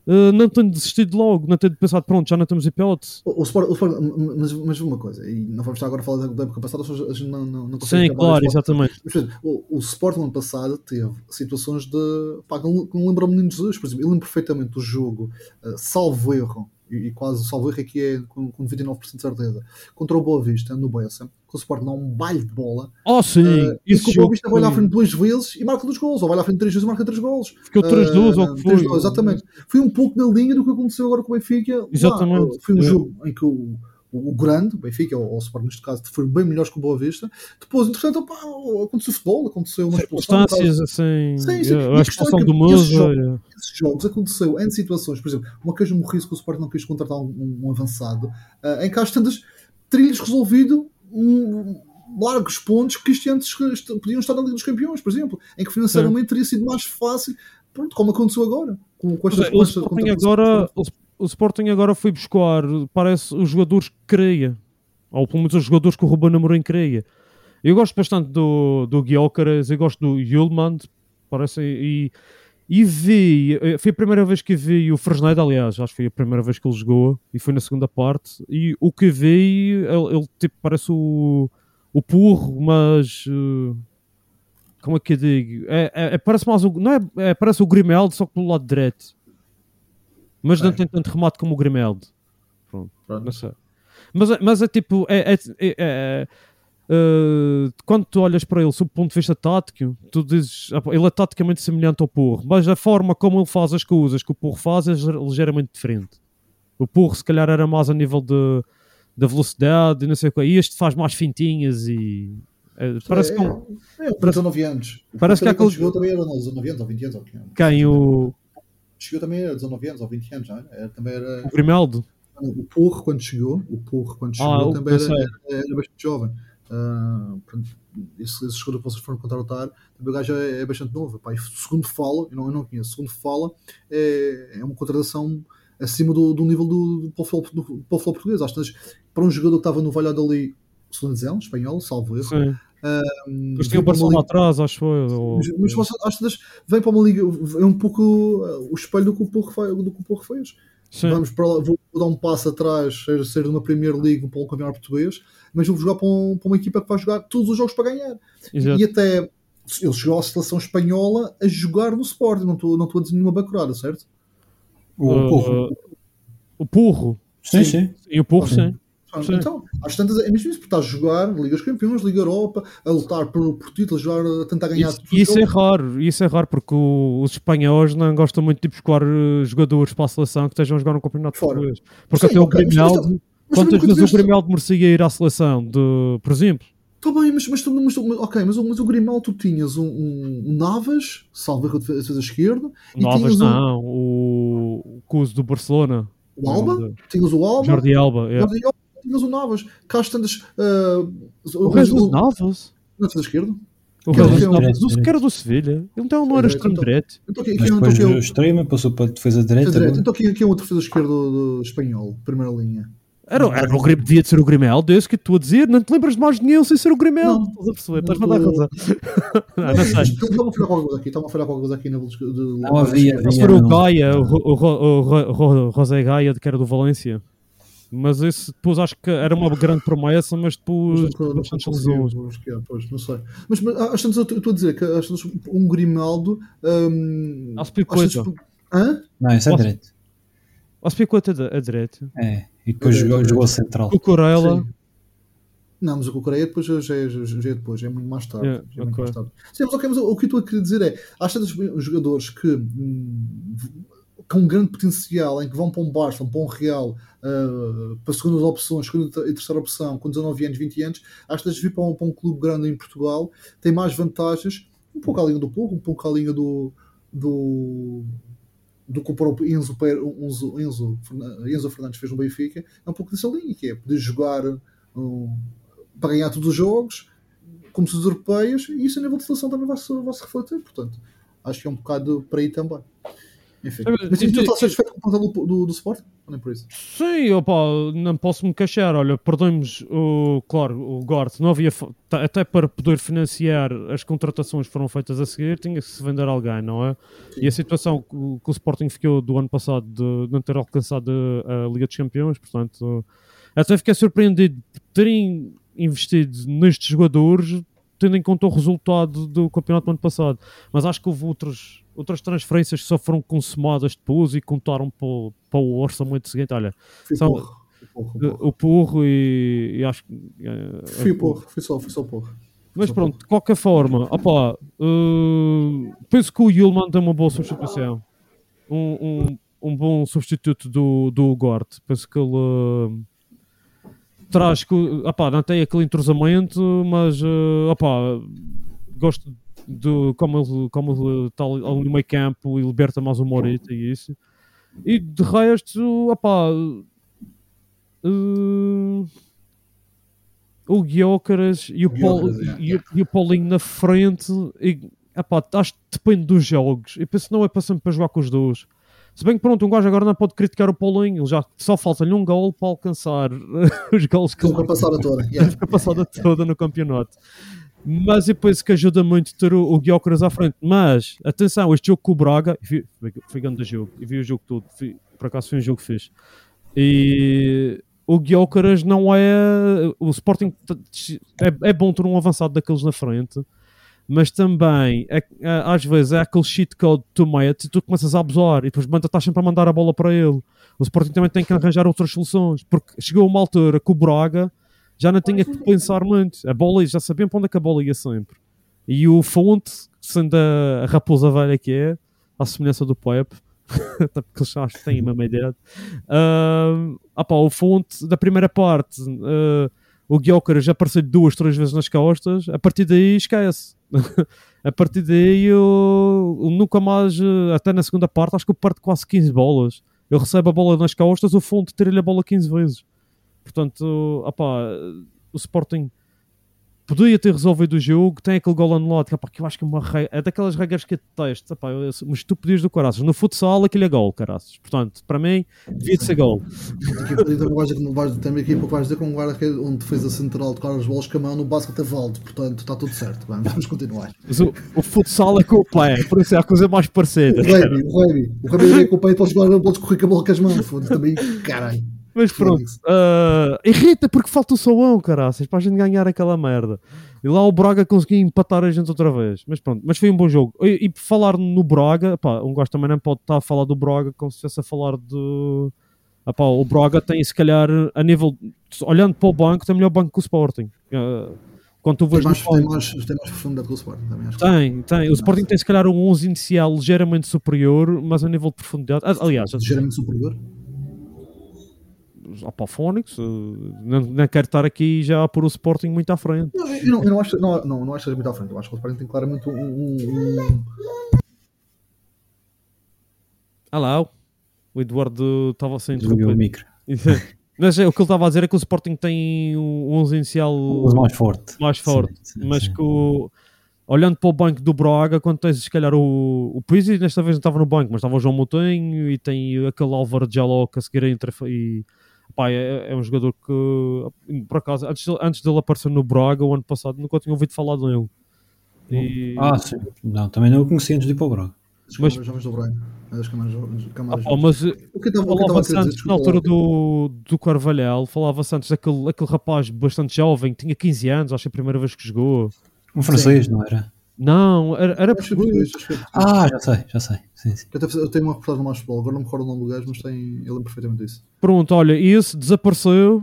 eh, não tendo desistido logo, não tendo pensado, pronto, já não temos hipótese. o, o Sport, o Sport- mas, mas uma coisa, e não vamos estar agora a falar da, época passada, a gente não, não, não Sim, claro, exatamente. Mas, exemplo, o, o Sporting no ano passado teve situações de. pá, que não, lembro o menino Jesus, por exemplo, eu lembro perfeitamente do jogo, eh, salvo erro, e, e quase salvo erro aqui é com, com 99% de certeza, contra o Boa Vista, no Bessa, que o Sporting dá um baile de bola, Oh, sim, eh, e isso que o Boa Vista vai lá à frente duas vezes e marca dois gols, ou vai lá à frente três vezes e marca três gols. Ficou 3-2 ou o que foi. 3-2, exatamente. Foi um pouco na linha do que aconteceu agora com o Benfica. Lá, Exatamente. foi um É. jogo em que o, o, o grande, o Benfica, ou o Sport neste caso, foram bem melhores que o Boa Vista. Depois, entretanto, opá, aconteceu futebol, aconteceu uma expulsão. circunstâncias assim, Sim, sim. a expulsão é do esses Musa. jogos- eh, Esses jogos aconteceu em situações, por exemplo, uma queijo morrice que o Sport não quis contratar um, um avançado, ah, em que às tantas teria-lhes resolvido um, largos pontos que este antes podiam estar na Liga dos Campeões, por exemplo, em que financeiramente teria sido mais fácil, pronto, como aconteceu agora. Com, com estas, com agora o, Sporting agora foi buscar, parece, os jogadores que queria. Ou pelo menos os jogadores que o Ruben Amorim queria. Eu gosto bastante do, do Gyökeres, eu gosto do Yulman, parece, e, e vi, foi a primeira vez que vi o Fresneda, aliás, acho que foi a primeira vez que ele jogou, e foi na segunda parte, e o que vi, ele, ele, tipo, parece o, o Purro, mas... eh, como é que eu digo? É, é- é- parece mais o, não é, é- parece o Grimaldo, só que pelo lado direito. Mas não É. tem tanto remate como o Grimaldo. Pronto, Pronto. não sei. Mas, é- mas é tipo, é, é- é- é- eh, quando tu olhas para ele sob o ponto de vista tático, tu dizes, "Ah, ele é taticamente semelhante ao Porro, mas a forma como ele faz as coisas que o Porro faz é ligeir- ligeiramente diferente. O Porro se calhar era mais a nível de, da velocidade e não sei o que, e este faz mais fintinhas e eh, parece é, que um- é, é, 19 anos. Parece que há quando aquele- chegou também era nos 19 anos ou 20 anos. Ou que- quem o, Chegou também era 19 anos ou 20 anos, não é? Era- também era. o Grimaldo. O Porro, quando chegou, o Porro, quando chegou, Ah, também era, era, era bastante jovem. Ah, portanto, esse, esse jogador que vocês foram contratar, também o gajo é, é bastante novo. Pá, e segundo fala, eu não, eu não conheço, segundo fala, é, é uma contratação acima do, do nível do, do, Paulo do, português. Às vezes, para um jogador que estava no Valladolid, segunda divisão, espanhol, salvo erro. Sim. Mas tinha o Barcelona atrás, acho eu. ou- mas, mas às vezes vem para uma liga, é um pouco uh, o espelho do que o Porro, fa- do que o Porro fez. Sim. Vamos para lá, vou, dar um passo atrás, ser, ser de uma Premier League para um campeonato português, mas vou jogar para, um- para uma equipa que vai jogar todos os jogos para ganhar. Exato. E até ele chegou à seleção espanhola a jogar no Sporting, não estou, não estou a dizer nenhuma bacurada, certo? O Uh, Porro. o Porro. Sim, sim. E o Porro, sim. Pronto, Então, às tantas, é mesmo isso, porque estás a jogar Liga dos Campeões, Liga Europa, a lutar por, por títulos, a, jogar, a tentar ganhar Isso, os isso é raro, isso é raro porque o- os espanhóis não gostam muito de buscar eh, jogadores para a seleção que estejam a jogar no campeonato Fora. português. Porque Sim, até o ok, mas- Grimaldo, quantas vezes o Grimaldo merecia ir à seleção, de, por exemplo? Está bem, mas, mas, mas, ok, mas, o- mas o Grimaldo tu tinhas um, um, um Navas, salvo erro de defesa esquerda, e um, não, o, o Cuso do Barcelona, o Alba, tinhas o Alba, Jordi Alba. é. Jordi Alba, tinhas o Navas, cá tantas. ah, O dos Navas? Na defesa esquerda. O Que resto é do que era do Sevilha. Então não era extremo direito. Então aqui, Mas depois é o- extremo passou para a defesa direita. então aqui, aqui é o defesa esquerda do, do espanhol, primeira linha. Era, era o Grim- devia de ser o Grimaldo, esse que eu estou a dizer. Não te lembras de mais de nenhum sem ser o Grimaldo. Não. Estás a perceber? Não Estás-me a dar razão. não, não sei. Estava a falhar qualquer coisa aqui, estava a falhar qualquer coisa aqui na Não havia. Se for o Gaia, o, o, o, José Gaia, que era do Valência. Mas esse depois acho que era uma grande promessa, mas depois Mas não- não bastantes conseguiu, lesões. acho que é, pois, não sei. Mas, mas às tantas eu estou a dizer que às tantas um Grimaldo. Um, Aspilicueta. Hã? Não, isso é direito. O Aspilicueta a direita. É. E depois É, jogou, é. jogou a central. O Corella. Não, mas o Coreia depois já, já, já, já é depois, é muito mais tarde. Yeah, é muito ok. mais tarde. Sim, mas, ok, mas o, o que eu estou a querer dizer é, há tantos jogadores que hum, com um grande potencial em que vão para um Barça, para um Real, uh, para segundas opções, segunda e terceira opção, com 19 anos, 20 anos, às vezes vir para um, para um clube grande em Portugal tem mais vantagens, um pouco à linha do Porro, um pouco à linha do do do que o próprio Enzo, Enzo, Enzo, Fernan- Enzo Fernandes fez no Benfica, é um pouco dessa linha, que é poder jogar um, para ganhar todos os jogos, como se os europeios, e isso a nível de seleção também vai se, vai -se refletir, portanto, acho que é um bocado para aí também. Enfim. Mas tu estás satisfeito com o plantel do, do, do Sport? Ou nem por isso? Sim, opa, não posso me queixar. Olha, perdemos o, claro, o Gort. Não havia, ta- até para poder financiar as contratações que foram feitas a seguir, tinha que se vender alguém, não é? E a situação que, o- que o Sporting ficou do ano passado de não ter alcançado a Liga dos Campeões, portanto, até fiquei surpreendido por terem investido nestes jogadores, tendo em conta o resultado do campeonato do ano passado. Mas acho que houve outras, outras transferências que só foram consumadas depois e contaram para, o- para o orçamento seguinte. Olha, Fui São- porro. Porro, fui porro. o Porro e, e acho que. eh, Fui porro, fui só, fui só porro. Mas pronto, de qualquer forma, opá, eh, penso que o Yulman tem uma boa substituição. Um, um, um bom substituto do, do Gort. Penso que ele eh, traz. que- Opá, não tem aquele entrosamento, mas eh, opá, gosto de como ele, como ele está ali no meio campo e liberta mais o Morita e isso. E de resto, opá. eh, o Guiócaras e o, é. e, o- e o Paulinho na frente. E, epá, acho que depende dos jogos. Eu penso que não é para sempre para jogar com os dois. Se bem que pronto, um gajo agora não pode criticar o Paulinho, ele já só falta-lhe um gol para alcançar os gols que Com a passada toda. Yeah. a passada toda no campeonato. Mas eu penso que ajuda muito ter o, o Guiócaras à frente. Mas, atenção, este jogo com o Braga, foi, foi grande jogo, e vi o jogo todo, por acaso foi um jogo fixe. E o Guiócaras não é. O Sporting é, é bom ter um avançado daqueles na frente, mas também é- é- às vezes é aquele cheat code que tu metes e tu começas a abusar e depois manda estás sempre a mandar a bola para ele. O Sporting também tem que arranjar outras soluções, porque chegou uma altura que o Braga já não tinha que pensar muito. A bola já sabiam para onde é que a bola ia sempre. E o Fonte, sendo a, raposa velha que é, à semelhança do Pep, até porque eles acho que têm a mesma idade. Ah pá, o Fonte, da primeira parte, ah, o Guiócaras já apareceu duas, três vezes nas costas, a partir daí esquece. a partir daí eu, eu nunca mais, até na segunda parte, acho que eu perco quase 15 bolas. Eu recebo a bola nas costas, o Fonte tira-lhe a bola 15 vezes. Portanto, ah pá, o Sporting podia ter resolvido o jogo, tem aquele gol anulado, que, é que eu acho que é, uma é daquelas regras que eu detesto, epá, eu, mas tu pedias do caraças. No futsal aquilo é gol, caraças. Portanto, para mim, devia de ser gol. Tem uma uma equipa que vais dizer com um guarda que é onde fez a central de as bolas com a mão no basquete a Valde, portanto está tudo certo. Vamos, vamos continuar. Mas o, o futsal é com o pé, por isso é a coisa mais parecida. O Remy, o Remy, o Remy é com o peito, podes jogar, podes correr com a bola com as mãos, foda-se também, caralho. Mas pronto, ah, irrita porque falta o Soão, caraças, para a gente ganhar aquela merda. E lá o Braga conseguiu empatar a gente outra vez. Mas pronto, mas foi um bom jogo. E, e falar no Braga, pá, um gajo também não pode estar a falar do Braga como se estivesse a falar de. Ah, pá, o Braga tem, se calhar, a nível. Olhando para o banco, tem melhor banco que o Sporting. Ah, quando tu Tem vês mais, no tem, mais, tem mais profundidade que o Sport, também acho. que- Tem, tem. O Sporting tem se calhar um 11 inicial ligeiramente superior, mas a nível de profundidade. ah, Aliás, Ligeiramente superior. Fónix, eh, não, não quero estar aqui já a pôr o Sporting muito à frente. Não, eu, não, eu não acho, não, não, não acho que seja muito à frente. Eu acho que o Sporting tem claramente um. um, um- Ah lá, o Eduardo estava sem Desliguei o interromper. micro. Mas é, o que ele estava a dizer é que o Sporting tem um 11 inicial O mais forte. mais forte, Sim, sim, mas sim. que o- olhando para o banco do Braga, quando tens se calhar o, o Pizzi, desta vez não estava no banco, mas estava o João Moutinho e tem aquele Álvaro Jaló que a seguir entra e pá, é, é um jogador que por acaso, antes, dele- antes dele aparecer no Braga o ano passado, nunca tinha ouvido falar dele. E, Ah, sim. Não, também não o conheci antes de ir para o Braga. As Mas- jovens do Brian. As câmaras ah, pá, mas O que falava antes, na altura do, do Carvalhal, falava-se antes daquele aquele rapaz bastante jovem, que tinha 15 anos, acho que é a primeira vez que jogou. Um francês, não era? Não, era, era é português. Ah, já sei, já sei. Sim, sim. Eu, até- eu tenho uma reportagem no mais futebol, agora não me recordo o nome do gajo, mas tem, eu lembro perfeitamente disso. Pronto, olha, esse desapareceu,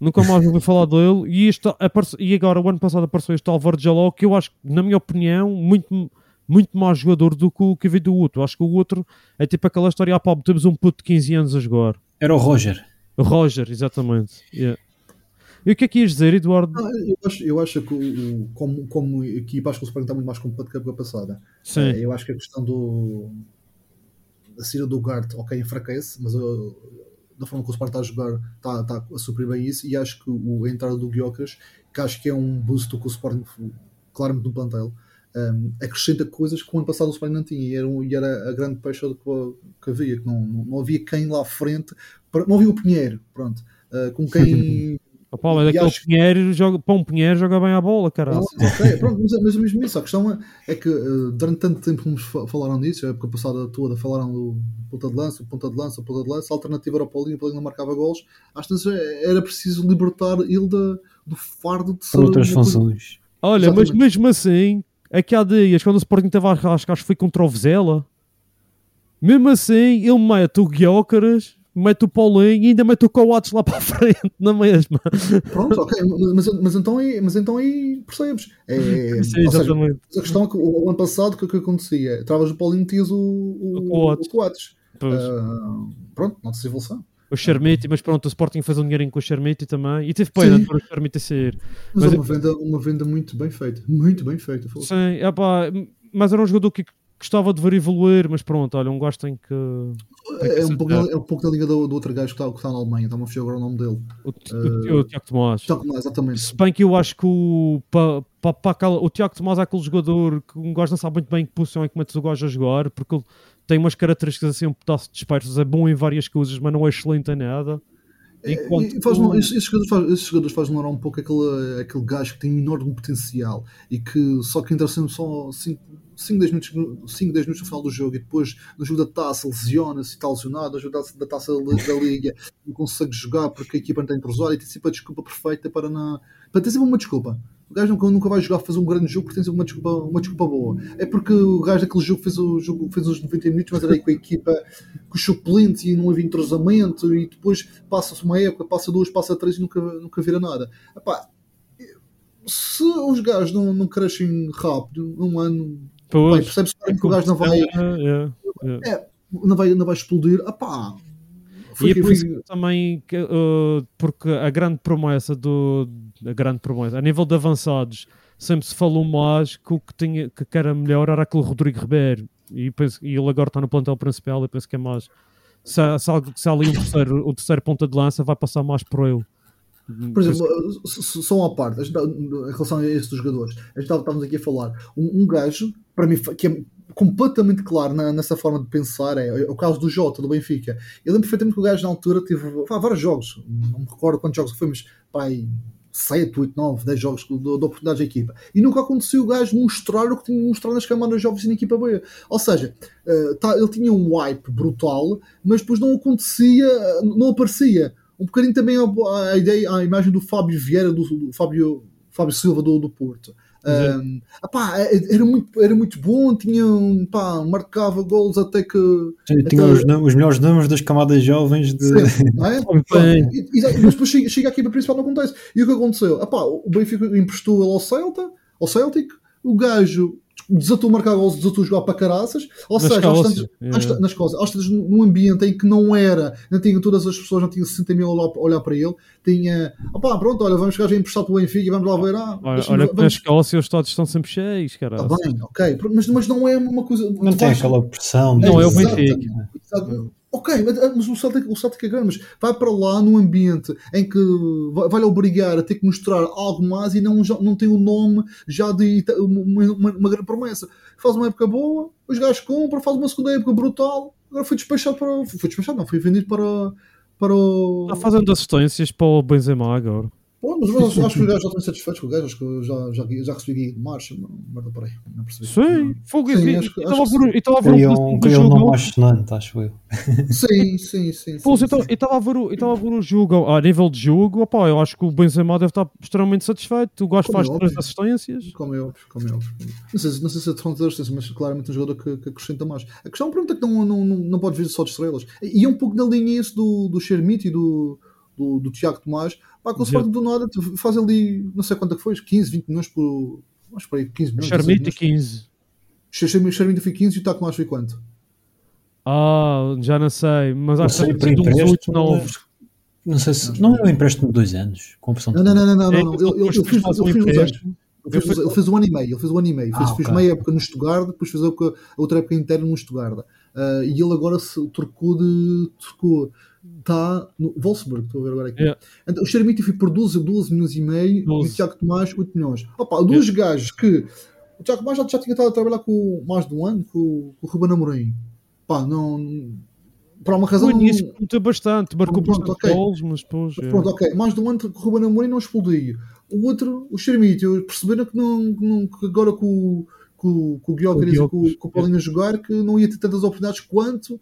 nunca mais ouvi falar dele, e, este, aparece- e agora o ano passado apareceu este Álvaro Jaló, que eu acho, na minha opinião, muito, muito mais jogador do que o que veio do outro. Acho que o outro é tipo aquela história, ah pá, temos um puto de 15 anos a jogar. Era o Roger. Roger, exatamente. yeah. E o que é que ias dizer, Eduardo? Ah, eu, acho, eu acho que o, como, como equipa, acho que o Sporting está muito mais completo que a época passada. Sim. Eh, Eu acho que a questão do da saída do Gart, ok, enfraquece, mas uh, da forma que o Sporting está a jogar, está, está a suprir bem isso. E acho que o, a entrada do Guiocas, que acho que é um boost que o Sporting, claramente no plantel, um, acrescenta coisas que o ano passado o Sporting não tinha. E era, um- e era a grande peixe que, que havia, que não, não, não havia quem lá à frente, não havia o Pinheiro, pronto, uh, com quem. Opa, mas E aquele acho- Pinheiro joga, para um Pinheiro joga bem a bola, caralho. Ok, pronto, mas, mas mesmo isso, a questão é, é que eh, durante tanto tempo que nos fa- falaram disso, a época passada toda falaram do ponta de lança, ponta de lança, ponta de lança, a alternativa era o Paulinho, o Paulinho não marcava gols, às vezes eh, era preciso libertar ele da, do fardo de ser outras funções. Olha, mas Exatamente. mesmo assim, aqui há dias, quando o Sporting estava a rascar, acho que foi contra o Vizela, mesmo assim, ele mete o Guiócaras, mete o Paulinho e ainda mete o Coates lá para a frente, na mesma. Pronto, ok, mas, mas, então, aí, mas então aí percebes. É, Sim, ou seja, exatamente. a questão é que o, ano passado o que, o que acontecia? Travas o Paulinho e metias o, o, O Coates. o Coates. Ah, pronto, nota-se evolução. O Charmiti, mas pronto, o Sporting fez um dinheirinho com o Charmiti também. E teve pena para o Charmiti sair. Mas, Mas é uma venda, uma venda muito bem feita. Muito bem feita. Sim, mas era um jogador que gostava de ver evoluir, mas pronto, olha, um gajo tem que. tem que É um, pouco, é um pouco da liga do, do outro gajo que está, que está na Alemanha, está-me a fugir agora o nome dele. O, o, o Tiago Tomás. Então, não, exatamente. Se bem que eu acho que o, pa, pa, pa aquela- o Tiago Tomás é aquele jogador que um gajo não sabe muito bem em que posição é que metes o gajo a jogar, porque ele tem umas características assim um pedaço dispersas, é bom em várias coisas, mas não é excelente em nada. Enquanto E faz, esses, jogadores faz, esses jogadores fazem lembrar um pouco aquele, aquele gajo que tem um enorme potencial e que só que entra sempre só 5, 10 minutos, 5, 10 minutos no final do jogo e depois no jogo da taça lesiona-se e está lesionado, no jogo da, da taça da, liga não consegue jogar porque a equipa não está entrosada e tem sempre a desculpa perfeita para, na, para ter sempre uma desculpa. O gajo nunca, nunca vai jogar fazer um grande jogo porque tem sempre uma desculpa, uma desculpa boa. É porque o gajo daquele jogo fez, o jogo fez os 90 minutos, mas era aí com a equipa com os suplentes e não havia entrosamento e depois passa-se uma época, passa duas, passa três e nunca, nunca vira nada. Epá, se os gajos não, não crescem rápido, num ano, percebe-se que o gajo não vai, é, é, é. é, não vai, não vai explodir. Epá, E é por isso também, que, uh, porque a grande promessa do. A grande promessa, a nível de avançados, sempre se falou mais que o que, tinha, que era melhor era aquele Rodrigo Ribeiro. E, penso, e ele agora está no plantel principal. Eu penso que é mais. Se, se, se ali um terceiro, o terceiro ponta de lança, vai passar mais por ele. Por exemplo, só uma parte, tá- em relação a esses jogadores, a gente estávamos aqui a falar, um, um gajo, para mim, que é completamente claro na- nessa forma de pensar, é, é o caso do Jota, do Benfica. Eu lembro perfeitamente que o gajo na altura teve pá, vários jogos, não me recordo quantos jogos foi, mas pá, 7, 8, 9, 10 jogos de, de oportunidades da equipa. E nunca aconteceu o gajo mostrar o que tinha de mostrar nas camadas jovens na equipa B. Ou seja, eh, tá- ele tinha um wipe brutal, mas depois não acontecia, não aparecia. Um bocadinho também a, a ideia, a imagem do Fábio Vieira, do, do Fábio, Fábio Silva do, do Porto. Um, apá, era, muito, era muito bom, tinha, um, pá, marcava gols até que. Tinha até- os, os melhores números das camadas jovens de. Sim, é? E- e- mas depois chega, chega aqui para a principal não acontece. E o que aconteceu? Epá, o Benfica emprestou ele ao Celta, ao Celtic, o gajo desatou a marcar gols, desatou a jogar para caraças, ou Nas seja, aos tantos- é. nas coisas, aos tantos, num ambiente em que não era, não tinha todas as pessoas, não tinha 60 mil a olhar, para ele, tinha, opá, pronto, olha, vamos chegar a emprestar para o Benfica e vamos lá ver, ah, Olha, olha que na vamos, Escócia os estádios estão sempre cheios, cara. Tá bem, ok, mas, mas não é uma coisa. Não tem aquela pressão. Não, é o. Benfica. Exato. Ok, mas, mas o Celtic, o Celtic é mas vai para lá num ambiente em que vai- vai-lhe obrigar a ter que mostrar algo mais e não, não tem o nome já de uma, uma, uma grande promessa. Faz uma época boa, os gajos compram, faz uma segunda época brutal, agora foi despachado para. Foi despachado, não, foi vendido para. para o. Está fazendo assistências para o Benzema agora. Pô, mas eu acho, que os gajos já estão satisfeitos com o gajo, acho que eu já, já, já recebi marcha, mas merda, peraí, não percebi. Sim, fogo. Sim, E acho e estava a ver- um um, um jogo. mais sonante, acho eu. Sim, sim, sim. Pô, sim, eu estava a ver o- jogo a nível de jogo, opá, eu acho que o Benzema deve estar extremamente satisfeito. O gajo faz é três assistências. Como é óbvio, como é óbvio. Não sei, se- não sei se é de fronteira assistência, mas claramente um jogador que, que acrescenta mais. A questão pronto, é que não, não, não, não pode vir só de estrelas. E é um pouco na linha isso do, do Shermite e do, do, do Tiago Tomás. Pá, com o. Sporting do nada faz ali, não sei quanto é que foi, 15, 20 milhões por. Acho que aí, 15 milhões. 16 Charmite milhões. 15. Shermite Shermite foi 15 e o Tiago Tomás foi quanto? Ah, já não sei, mas acho que tem uns 8, empréstimo. 9. Não sei se. Não é um empréstimo de dois anos, com opção de Não, não, não, não, não. É fez, um fez uns anos. Ele fez, ele fez um ano e meio, ele fez um ano e meio, fez, Ah, fez ok. meia época no Stuttgart, depois fez a, época- a outra época interna no Stuttgart. Ah, e ele agora se trocou de. trocou. Está no Wolfsburg, estou a ver agora aqui. Yeah. Então, o Xeramiti foi por 12, 12 milhões e meio e o 12. Tiago Tomás 8 milhões. Opa, dois gajos que. O Tiago Tomás já, já tinha estado a trabalhar com mais de um ano com, com o Ruben Amorim. Pá, não. Por uma razão. No não- início meteu bastante, marcou Pronto, bastante ok. gols, mas depois. é. Pronto, ok. Mais de um ano que o Ruben Amorim não explodiu. O outro, o Xermite, perceberam que, não, que não- que agora com, o- com, com o Guilherme e com, com o Paulinho a jogar que não ia ter tantas oportunidades quanto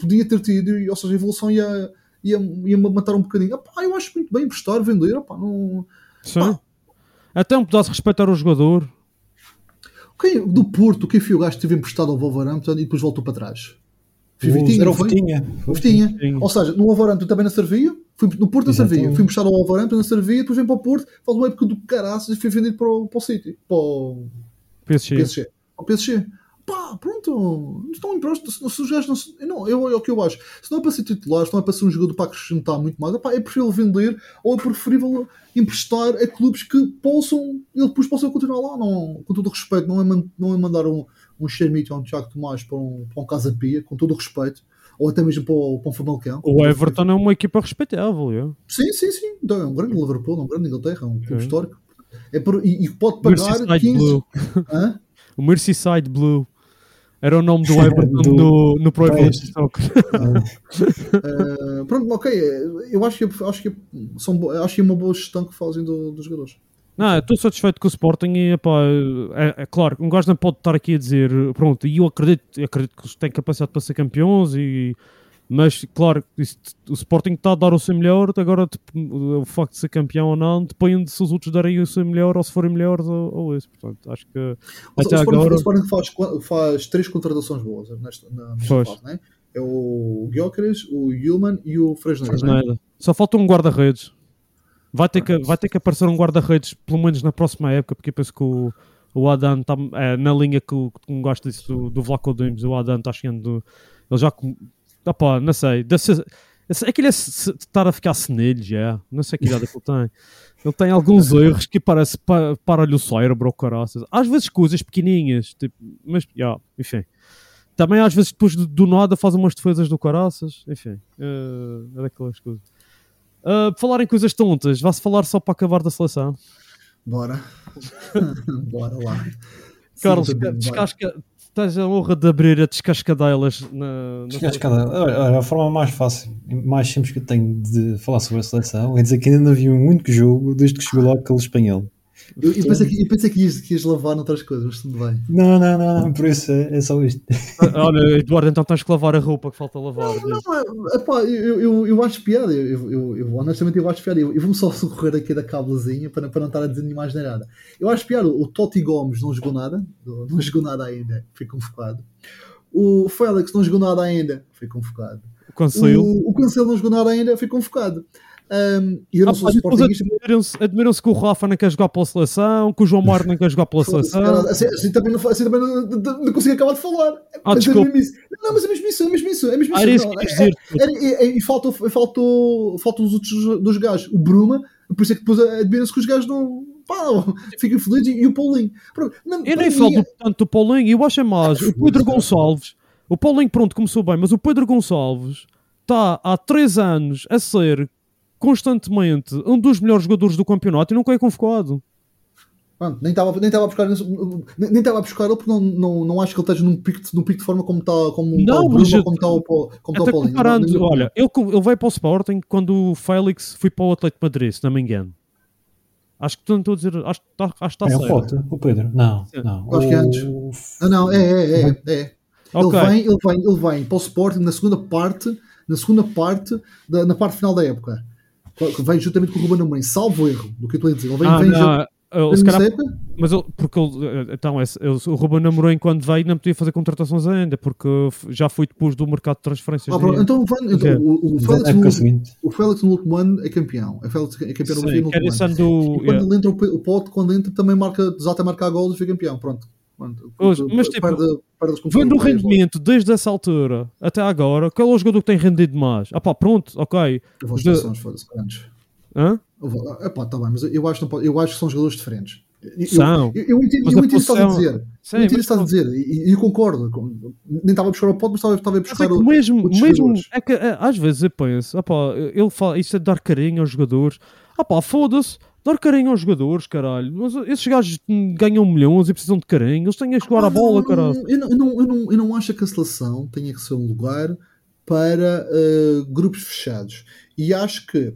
podia ter tido, e, ou seja, a evolução ia, ia, ia matar um bocadinho. Epá, eu acho muito bem emprestar, vender, epá, não... Sim. Até um pedaço de respeitar o jogador. Quem, do Porto, quem foi o gajo que esteve emprestado ao Wolverhampton e depois voltou para trás? Foi Vitinha, Era o? Vitinha. Vitinha. Vitinha. Ou seja, no Wolverhampton também não servia, fui, no Porto não servia, fui emprestado ao Wolverhampton não servia, depois vem para o Porto, faz uma época do caraças e foi vendido para o, para o City, para o PSG. PSG. Ao PSG. Pá, pronto, estão emprestados. Se, se os gajos não, não eu, é o que eu acho. Se não é para ser titular, se não é para ser um jogador para acrescentar muito mais, epá, é preferível vender ou é preferível emprestar a clubes que possam, ele depois possam continuar lá. Não, com todo o respeito, não é, não é mandar um, um Xermite ou um Tiago Tomás para um, para um Casa Pia, com todo o respeito, ou até mesmo para, o- para um Famalicão. O Everton é uma equipa respeitável. é. Sim, sim, sim. Então, é um grande Liverpool, é um grande Inglaterra, é um clube Ok. histórico. É por, e, e pode pagar Merseyside 15. Blue. Hã? O Merseyside Blue. Era o nome do Everton Do- no, no Pro. Evolution Soccer. Uh, pronto, ok. Eu acho que, acho que, são, bo- acho que é uma boa gestão que fazem do- dos jogadores. Não, eu estou satisfeito com o Sporting e epá, é, é claro, um gajo não pode estar aqui a dizer, pronto, e eu acredito, eu acredito que eles têm capacidade para ser campeões, e, mas claro, isso- o Sporting está a dar o seu melhor, agora tipo, o facto de ser campeão ou não depende se os outros darem o seu melhor ou se forem melhores ou, ou isso. Portanto, acho que O, até o Sporting, agora. o Sporting faz, faz três contratações boas nesta, na, nesta Pois. fase, né? É o Gyökeres, o Human e o Fresnel. Mas né? Só falta um guarda-redes. Vai ter, que, vai ter que aparecer um guarda-redes, pelo menos na próxima época, porque eu penso que o, o Adam está na linha que, que gosto disso do, do Vlaco Dimes. O Adam está chegando. Ele já. Opá, não sei. ser- é que ele é se- estar a ficar senilho já. Não sei que idade é que ele tem. Ele tem alguns erros que parece pa- para-lhe o cérebro ou caraças. Às vezes coisas pequeninhas, tipo, mas, já, enfim. Também às vezes depois do, do nada faz umas defesas do caraças, enfim. eh, é daquelas coisas. Uh, falar em coisas tontas, vai-se falar só para acabar da seleção. Bora. Bora lá. Carlos, Sim, bora. Tens a honra de abrir a descascadelas na, na Descascada. Olha, a forma mais fácil mais simples que eu tenho de falar sobre a seleção é dizer que ainda não vi um único jogo desde que chegou lá aquele espanhol. Eu, eu pensei, que, eu pensei que, ias, que ias lavar noutras coisas, mas tudo bem. Não, não, não, não por isso é, é só isto. Ah, Olha, Eduardo, então tens que lavar a roupa que falta lavar. Não, é- epá, eu, eu, eu acho piada, eu, eu, eu- honestamente eu acho piada. Eu, eu vou-me só socorrer aqui da cablezinha para, para não estar a dizer nem mais nem nada. Eu acho piada, o Totti Gomes não jogou nada, não jogou nada ainda, foi convocado. O Félix não jogou nada ainda, foi convocado. O Cancelo. O, o Cancelo não jogou nada ainda, foi convocado. Um, eu não Ah, sou sportinguista. admiram-se admiram-se que o Rafa não quer jogar pela seleção, que o João Mário não quer jogar pela seleção. Assim, assim também, não, assim também não, não, não consigo acabar de falar. Ah, Mas é desculpa. mesmo isso. Não, mas é mesmo isso, é mesmo isso. É mesmo Ah, era isso. isso Não, é- dizer. Era- E, e- faltou, faltou, faltam os outros dois gajos. O Bruma, por isso é que depois admira-se que os gajos não. Pá, ficam felizes e, e o Paulinho. Pronto, não, Eu nem falo é- tanto do Paulinho, eu acho é mais. O Pedro Gonçalves, o Paulinho, pronto, começou bem, mas o Pedro Gonçalves está há 3 anos a ser constantemente um dos melhores jogadores do campeonato e nunca é convocado. Pronto, nem estava nem estava a buscar nem estava a buscar ele porque não, não, não acho que ele esteja num pico, de- num pico de forma como está como está Não, o mas Bruma, eu- como está o, como está o Até Paulinho. comparando, Não- não- olha, ele, ele veio para o Sporting quando o Félix foi para o Atlético de Madrid, se não me engano. Acho que estou a dizer, acho que está, acho que está É o certo. Pote, o Pedro. Não, não. Acho que é antes. O- Ah, não, é, é, é, é. Ok. Ele, vem, ele, vem, ele vem para o Sporting na segunda parte, na segunda parte, da, na parte final da época. Vem juntamente com o Ruben Amorim, salvo erro do que eu estou a dizer. Ele vem, Ah, vem não, ele, vem se calhar, mas ele, porque ele, então, esse- ele- o Ruben Amorim quando veio não podia fazer contratações ainda, porque já foi depois do mercado de transferências. Ah, de- então, então o, o, da Félix no, época último- seguinte. o Félix no último ano é campeão. É Félix é campeão no Sim, que no último ano. do- E quando yeah. ele entra o, o Pote, quando entra, também marca, desata a marcar golos e foi campeão. Pronto. Pois, Porque mas, tipo, as Vendo o competições. rendimento desde essa altura até agora, qual é o jogador que tem rendido mais? Ah pá, pronto, ok. Eu vou De- seleções, foda-se, antes. Hã? Epá, tá bem, mas eu acho, eu acho que são jogadores diferentes. Eu, São. eu, eu entendo, eu a entendo o que estás a dizer. Sim, eu entendo o que estás a dizer e, e eu concordo. Nem estava a buscar o pote, mas estava, a Mas buscar é o. mesmo, mesmo é que é, às vezes eu penso, ah pá, ele fala, isto é dar carinho aos jogadores. Ah pá, foda-se, dar carinho aos jogadores, caralho. Mas esses gajos ganham milhões e precisam de carinho, eles têm que jogar a Ah, bola, não, caralho. eu, não, eu, não, eu, não, eu não acho que a seleção tenha que ser um lugar para eh, grupos fechados. E acho que.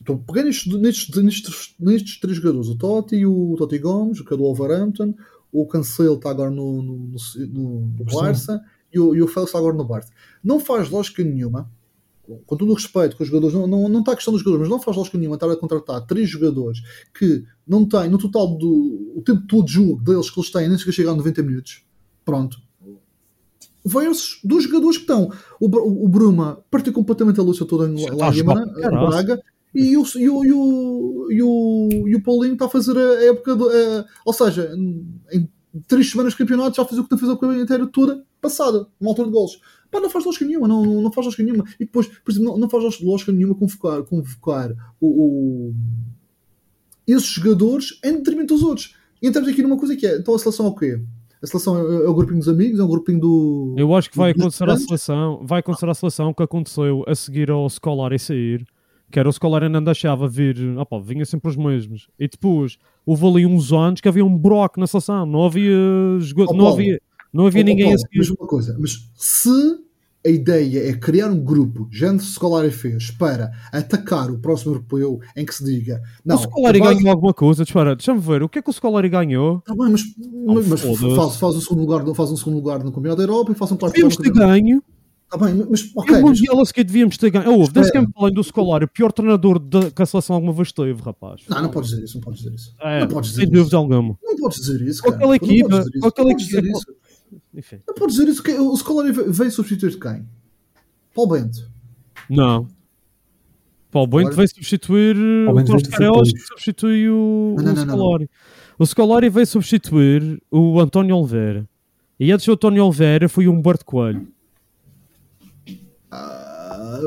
Então, peguei nestes, nestes, nestes, nestes três jogadores, o Totti, o Totti Gomes, que é do Wolverhampton, o Cancelo está agora no, no, no, no- no Barça e o, e o Félix está agora no Barça. Não faz lógica nenhuma, com- todo o respeito com os jogadores, não, não, não está a questão dos jogadores, mas não faz lógica nenhuma estar a contratar três jogadores que não têm, no total do o tempo todo de jogo deles que eles têm, nem sequer chegam a 90 minutos. Pronto. Versus dos jogadores que estão. O, o Bruma partiu completamente a luz toda em Já lá está a. Braga. E o, e, o, e, o, e, o, e o Paulinho está a fazer a época. De, eh, ou seja, em três semanas de campeonato já fez o que não fez a campeonato inteira toda passada, uma altura de golos. Pá, não faz lógica nenhuma, não, não, não faz lógica nenhuma. E depois, por exemplo, não, não faz lógica nenhuma convocar, convocar o, o- esses jogadores em detrimento dos outros. E entramos aqui numa coisa que é: então a seleção é o quê? A seleção é, é o grupinho dos amigos, é o grupinho do. Eu acho que vai acontecer grandes? seleção, vai acontecer à seleção que aconteceu a seguir ao Scolar e sair, que era o Scolar não deixava vir, ah pá, vinha sempre os mesmos. E depois houve ali uns anos que havia um buraco na seleção, não havia Ó, não Paulo, havia. Não havia Oh, ninguém Paulo, a seguir. Mas uma coisa, mas se a ideia é criar um grupo, gente Scolari fez, para atacar o próximo europeu em que se diga não, o Scolari vai- ganhou alguma coisa. Deixa-me ver. O que é que o Scolari ganhou? Tá bem, mas, mas, mas faz, faz, um segundo lugar, faz um segundo lugar no Campeonato da Europa e faz um quarto Devíamos ter lugar no Campeonato. ganho. Tá bem, mas E ok, o mas, Mundial a seguir devíamos ter ganho. Oh, desde que me falem do Scolari, o pior treinador da, que a seleção alguma vez teve, rapaz. não, não podes dizer isso, não podes dizer isso. É, não podes dizer sem isso. dúvida alguma. Não podes dizer isso, Com cara. aquela Não podes equipa, com aquela equipa-. Enfim. Não podes dizer isso. que O Scolari veio substituir quem? Paulo Bento. Não. Paulo Bento veio substituir uh, Paulo o Bento veio substitui o, Não, não, o não, não, Scolari. O Scolari veio substituir o António Oliveira. E antes do António Oliveira foi o Humberto Coelho. Ah,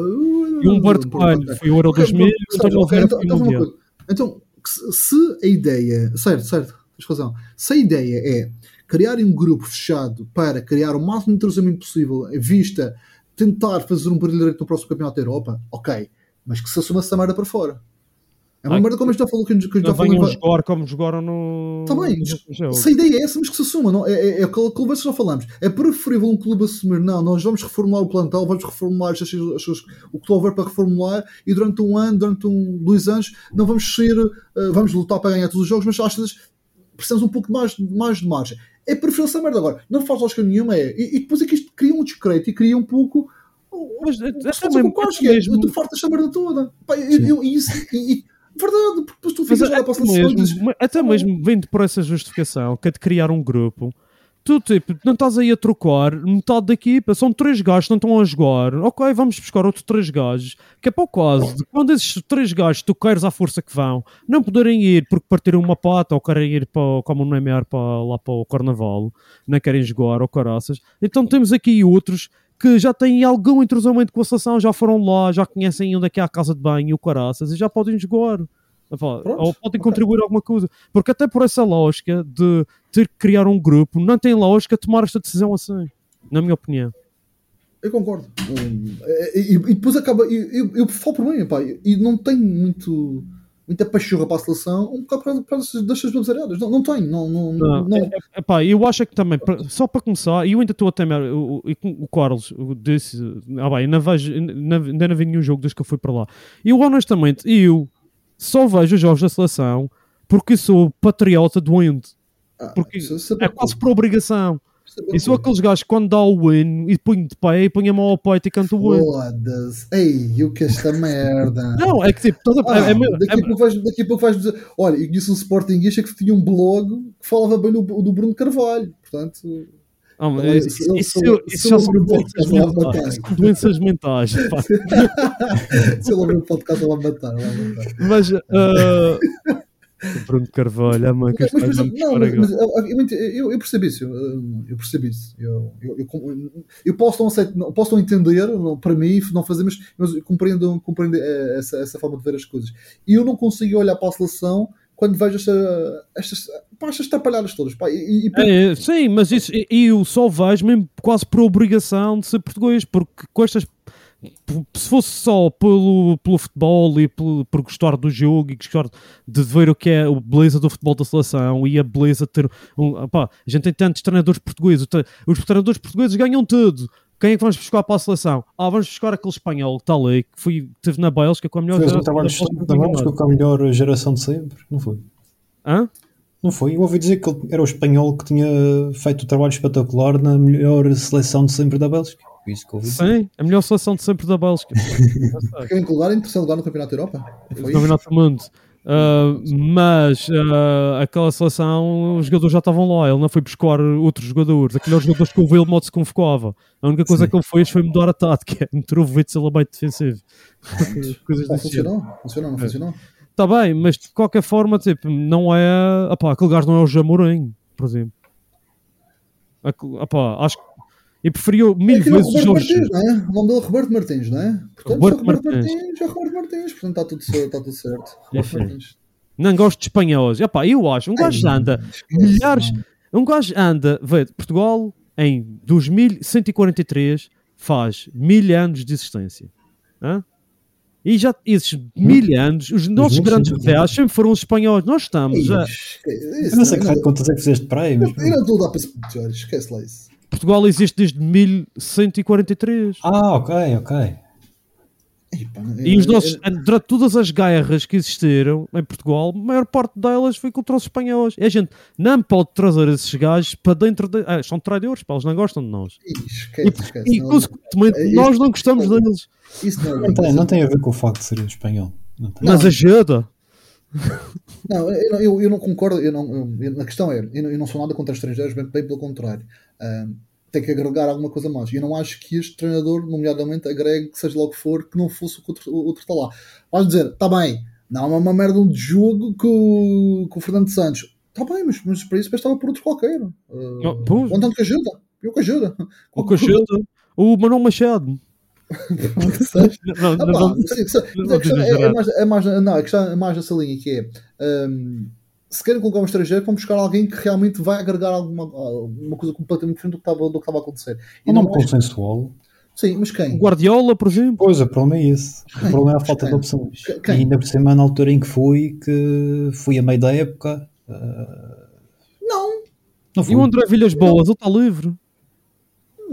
E o Humberto Coelho foi o Euro Ok, 2000 e o António Oliveira então, foi o então, Mundial. Então, se se a ideia. Certo, certo, tens razão. Se a ideia é criar um grupo fechado para criar o máximo de entrosamento possível, em vista tentar fazer um brilharete no próximo Campeonato da Europa, ok. Mas que se assuma essa merda para fora. É uma Ai, merda como a gente já falou que a gente Não já falou. em- jogar como jogaram no. Tá bem, no se a ideia é essa, mas que se assuma, não, é, é, é aquela conversa que já falamos. É preferível um clube assumir, não, nós vamos reformular o plantel, vamos reformular as, as, as, o que houver para reformular e durante um ano, durante um, dois anos, não vamos ser, eh, vamos lutar para ganhar todos os jogos, mas às vezes precisamos um pouco mais, mais de margem. É preferível essa merda agora. Não faz lógica nenhuma, é. E, e depois é que isto cria um descrédito e cria um pouco. Mas, é- também- pouco é mesmo- tu fartas essa merda toda. Pá, eu, eu, isso, e, e- verdade, porque depois tu ficas lá até a mesmo, até mesmo vendo por essa justificação, que é de criar um grupo, tu tipo, não estás aí a trocar metade da equipa, são três gajos que não estão a jogar, ok, vamos buscar outros três gajos, que é para o caso de quando esses três gajos tu queres à força que vão, não poderem ir porque partiram uma pata ou querem ir para, como o Neymar para, lá para o Carnaval, não querem jogar ou caraças, então temos aqui outros que já têm algum entrosamento com a seleção, já foram lá, já conhecem onde é que é a casa de banho e o caraças e já podem jogar. Epá, Pronto, ou podem contribuir alguma coisa. Porque até por essa lógica de ter que criar um grupo, não tem lógica tomar esta decisão assim. Na minha opinião. Eu concordo. Um, e, e- depois acaba. Eu, eu, eu falo por mim, pá, e não tenho muito, muita pachorra para a seleção, um bocado por causa destas baboseiras. Não, não tenho, não. não, Não, não. é- é- epá, eu acho é que também, só para começar, e eu ainda estou a temer, o, o, Carlos disse, ah bem, ainda, vejo, ainda não vi nenhum jogo desde que eu fui para lá. Eu honestamente, eu só vejo os jogos da seleção porque sou patriota doente. Ah, Porque é quase por obrigação. é E sou aqueles gajos que quando dá o win e ponho de pé e ponho a mão ao peito e canto o win. Foda-se. Ei, o que é esta merda? Não, é que tipo, estás a- Ah, é- é daqui, a pouco vais, daqui a pouco vais dizer. Olha, eu conheço um Sportingista que tinha um blog que falava bem do, do Bruno Carvalho. Portanto, Ah, mas Olha, isso, isso, ele- isso ele são doenças mentais. doenças mentais. se ele abrir o podcast, ele vai matar. Mas ah, Bruno Carvalho, a mãe que Mas, mas, não, mas, mas, eu, eu, eu percebo isso, eu, eu percebo isso. Eu, eu, eu, eu posso, não aceitar, não, posso não entender, não, para mim, não fazer, mas, mas eu compreendo, compreendo eh, essa, essa forma de ver as coisas. E eu não consigo olhar para a seleção quando vejo esta, estas, pá, estas trapalhadas todas. Pá, e, e, É, sim, mas isso e- eu só vejo mesmo quase por obrigação de ser português, porque com estas. Se fosse só pelo, pelo futebol e pelo, por gostar do jogo e gostar de ver o que é a beleza do futebol da seleção e a beleza de ter um. Pá, a gente tem tantos treinadores portugueses, os treinadores portugueses ganham tudo. Quem é que vamos buscar para a seleção? Ah, vamos buscar aquele espanhol que está ali, que foi, teve na Bélgica com a melhor Fez um geração da Bélgica, Bélgica com a melhor geração de sempre, não foi? Hã? Não foi? Eu ouvi dizer que ele era o espanhol que tinha feito o trabalho espetacular na melhor seleção de sempre da Bélgica. Isso que ouvi. dizer. Sim, a melhor seleção de sempre da Bélgica. Fiquei em que lugar? Em terceiro lugar no Campeonato da Europa? Foi isso? Campeonato do Mundo. Ah, mas ah, aquela seleção, os jogadores já estavam lá. Ele não foi buscar outros jogadores. Aqueles jogadores que o Wilmot se convocava. A única coisa Sim. que ele fez foi mudar a tática, meter o Witzel a meio defensivo. Coisas Não funcionou? Funcionou, não funcionou? Está bem, mas de qualquer forma, tipo, não é. Apá, aquele gajo não é o Jamorim, por exemplo. Apá, acho que. Eu preferia mil É que vezes o Roberto Jorge. Martins, não é? O nome dele é Roberto Martins, não é? Portanto, Roberto é Roberto Martins. Martins, é Roberto Martins, portanto está tudo, certo- está tudo certo. Roberto. Martins. Não gosto de espanhóis. Epá, eu acho, um gajo Ai, anda esquece, milhares. não. Um gajo anda, vê, Portugal em 2143 faz mil anos de existência. Hã? E já esses mil anos, os nossos grandes 1140. reais sempre foram os espanhóis. Nós estamos já. Eu não sei que não- raio de contas é que fizeste para aí, mas Eu não estou a dar para esse esquece lá isso. Portugal existe desde 1143. Ah, ok, ok. Não- E os nossos, eu- durante todas as guerras que existiram em Portugal, a maior parte delas foi contra os espanhóis. E a gente não pode trazer esses gajos para dentro de. Ah, são traidores, pá, eles não gostam de nós. Esquece, esquece. E, não- consequentemente, é isso. nós não gostamos deles. Isso não é Não tem, não tem a ver com o facto de ser espanhol. Mas ajuda. Não, eu, não- eu, eu não concordo. Eu não, eu- eu- a questão é: eu não, eu não sou nada contra estrangeiros, bem, bem pelo contrário. Tem que agregar alguma coisa mais. Eu não acho que este treinador, nomeadamente, agregue, seja lá o que for, que não fosse o que o outro- o outro está lá. Vais dizer, está bem, não é uma merda de jogo que o, que o Fernando Santos. Está bem, mas, mas para isso estava por outro qualquer. Uh, Não, pois. que ajuda. Eu que ajuda. O que ajuda. O Manuel Machado. Não, Ah, não, não, não é, é mais, é não, é nessa linha que é hum, se querem colocar um estrangeiro, vão buscar alguém que realmente vai agregar alguma uma coisa completamente diferente do que estava, do que estava a acontecer. E Ou não não consensual. Sim, mas quem? Guardiola, por exemplo. Pois, o problema é esse. O problema é a falta de Quem? opções. Quem? E ainda por cima, na altura em que fui, que fui a meio da época. Não. Não fui. E o André Vilhas Boas, ele está livre.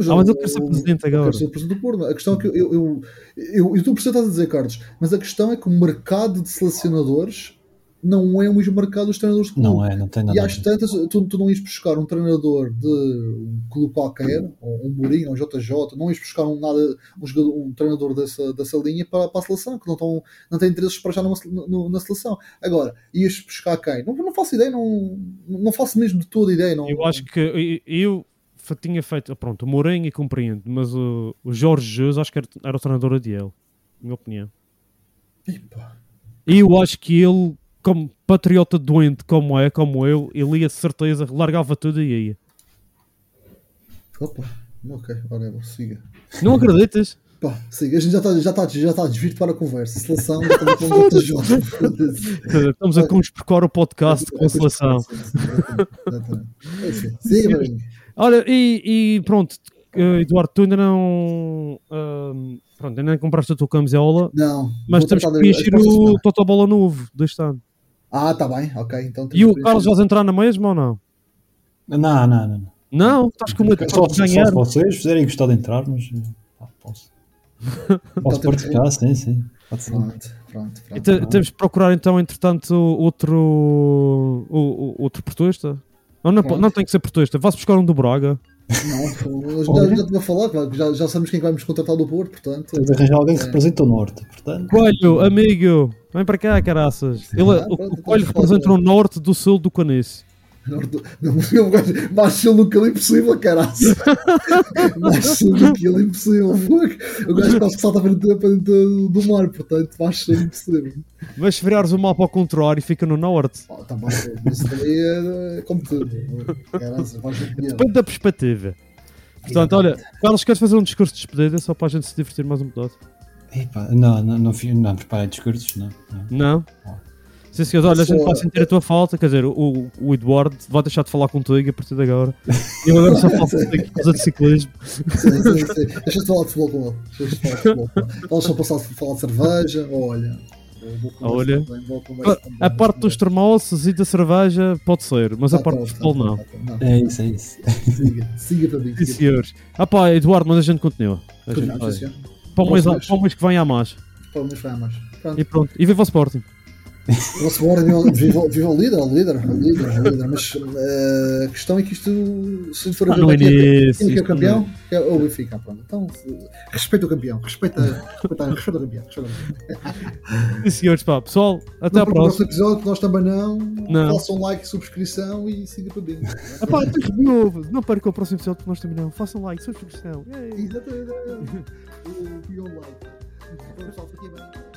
Ah, mas eu ele quer ser presidente agora. Quer ser presidente do Porto. A questão é que eu, eu, eu, eu, eu estou a perceber o que estás a dizer, Carlos, mas a questão é que o mercado de selecionadores não é o mesmo mercado dos treinadores de clube. Não é, não tem nada E às tantas, tu, tu não ias buscar um treinador de um clube qualquer, ou um Mourinho, um JJ, não ias buscar um, nada, um, jogador, um treinador dessa, dessa linha para, para a seleção, que não, estão, não tem interesses para já numa, no- na seleção. Agora, ias buscar quem? Não, não faço ideia, não, não faço mesmo de toda ideia. Não, Eu acho que eu, tinha feito, pronto, o Mourinho e compreendo, mas o, o Jorge Jesus acho que era, era o treinador ideal, na minha opinião. Epá. E eu acho que ele, como patriota doente como é, como eu, ele ia de certeza, largava tudo e ia. Opa, ok, whatever, siga. Não acreditas? Pá, siga, a gente já está já tá, já tá desviado para a conversa. Seleção, já estamos com. Estamos a conspurcar o podcast com a seleção. Siga, Marinho. Olha, e, e pronto, eh, Eduardo, tu ainda não. ahm, pronto, ainda não compraste a tua camisola, Não. mas temos que preencher próximas o. Totobola novo deste ano. Ah, tá bem, ok. Então E o Carlos vais entrar na mesma ou não? Não, não, não. não. Não? Estás com medo de Só, só ganhar? se vocês fizerem gostar de entrar, mas. ah, posso. Posso participar, sim, sim. Pode ser. Pronto, pronto, pronto. te- temos que procurar então, entretanto, outro, o, o- outro portuista. Não, não, não tem que ser portuista. Vá-se buscar um do Braga. Não, já, já te vou falar, claro, já, já sabemos quem vamos contratar do Porto, portanto. Temos de arranjar alguém É. que represente o Norte. Portanto, Coelho, amigo, vem para cá, caraças. Ele, Ah, o, pronto, o Coelho estamos representa o norte do sul do Canice. Eu gajo mais do que ele impossível, caralho. mais do que ele impossível. O gajo quase que salta para dentro, para dentro do- mar, portanto, mais selo impossível. Mas se virares o mapa ao contrário, fica no norte. Oh, tá bem, isso daí é, é como tudo. Dinheiro. Depende da perspectiva. Portanto, olha, Carlos, queres fazer um discurso de despedida só para a gente se divertir mais um bocado? epá, não, não, não, fiz- não preparei discursos, não. não. Não? Sim, senhor, olha, a gente vai sentir a tua falta, quer dizer, o, o Eduardo vai deixar de falar contigo a partir de agora. Eu agora só falo contigo por causa de ciclismo. Sim, sim, sim. Deixa-te falar de futebol com ele. Deixa-te falar de futebol com ele. Eles só passar a falar de cerveja. Olha. Olha. também. A parte dos termossos e da cerveja pode ser, mas a Tá, parte tá, do tá, futebol tá, não. tá, tá, não. É isso, é isso. Siga, siga para mim. Sim, senhores. Ah pá, Eduardo, mas a gente continua. A para gente mim. vai. Sim, senhor. Para o mês- que vem há mais. Para o mês vai a mais. Pronto. E pronto. E viva o Sporting. Bora, viva, viva, o líder, o líder, o líder, o líder. Mas eh, a questão é que isto, se for a Ah, ver, no quem é que- é o campeão? É o Benfica, pronto. Então, respeita o campeão, respeita, respeita, respeita o campeão. Respeita o campeão. Sim, senhores, pá. Pessoal, até à próxima. episódio, que nós também não. Não. Façam like, subscrição e siga para bem. Ah, pá, que novo. Não percam o próximo episódio nós também não. Façam like, subscrição. Exatamente. O like. Então, pessoal, fiquem bem.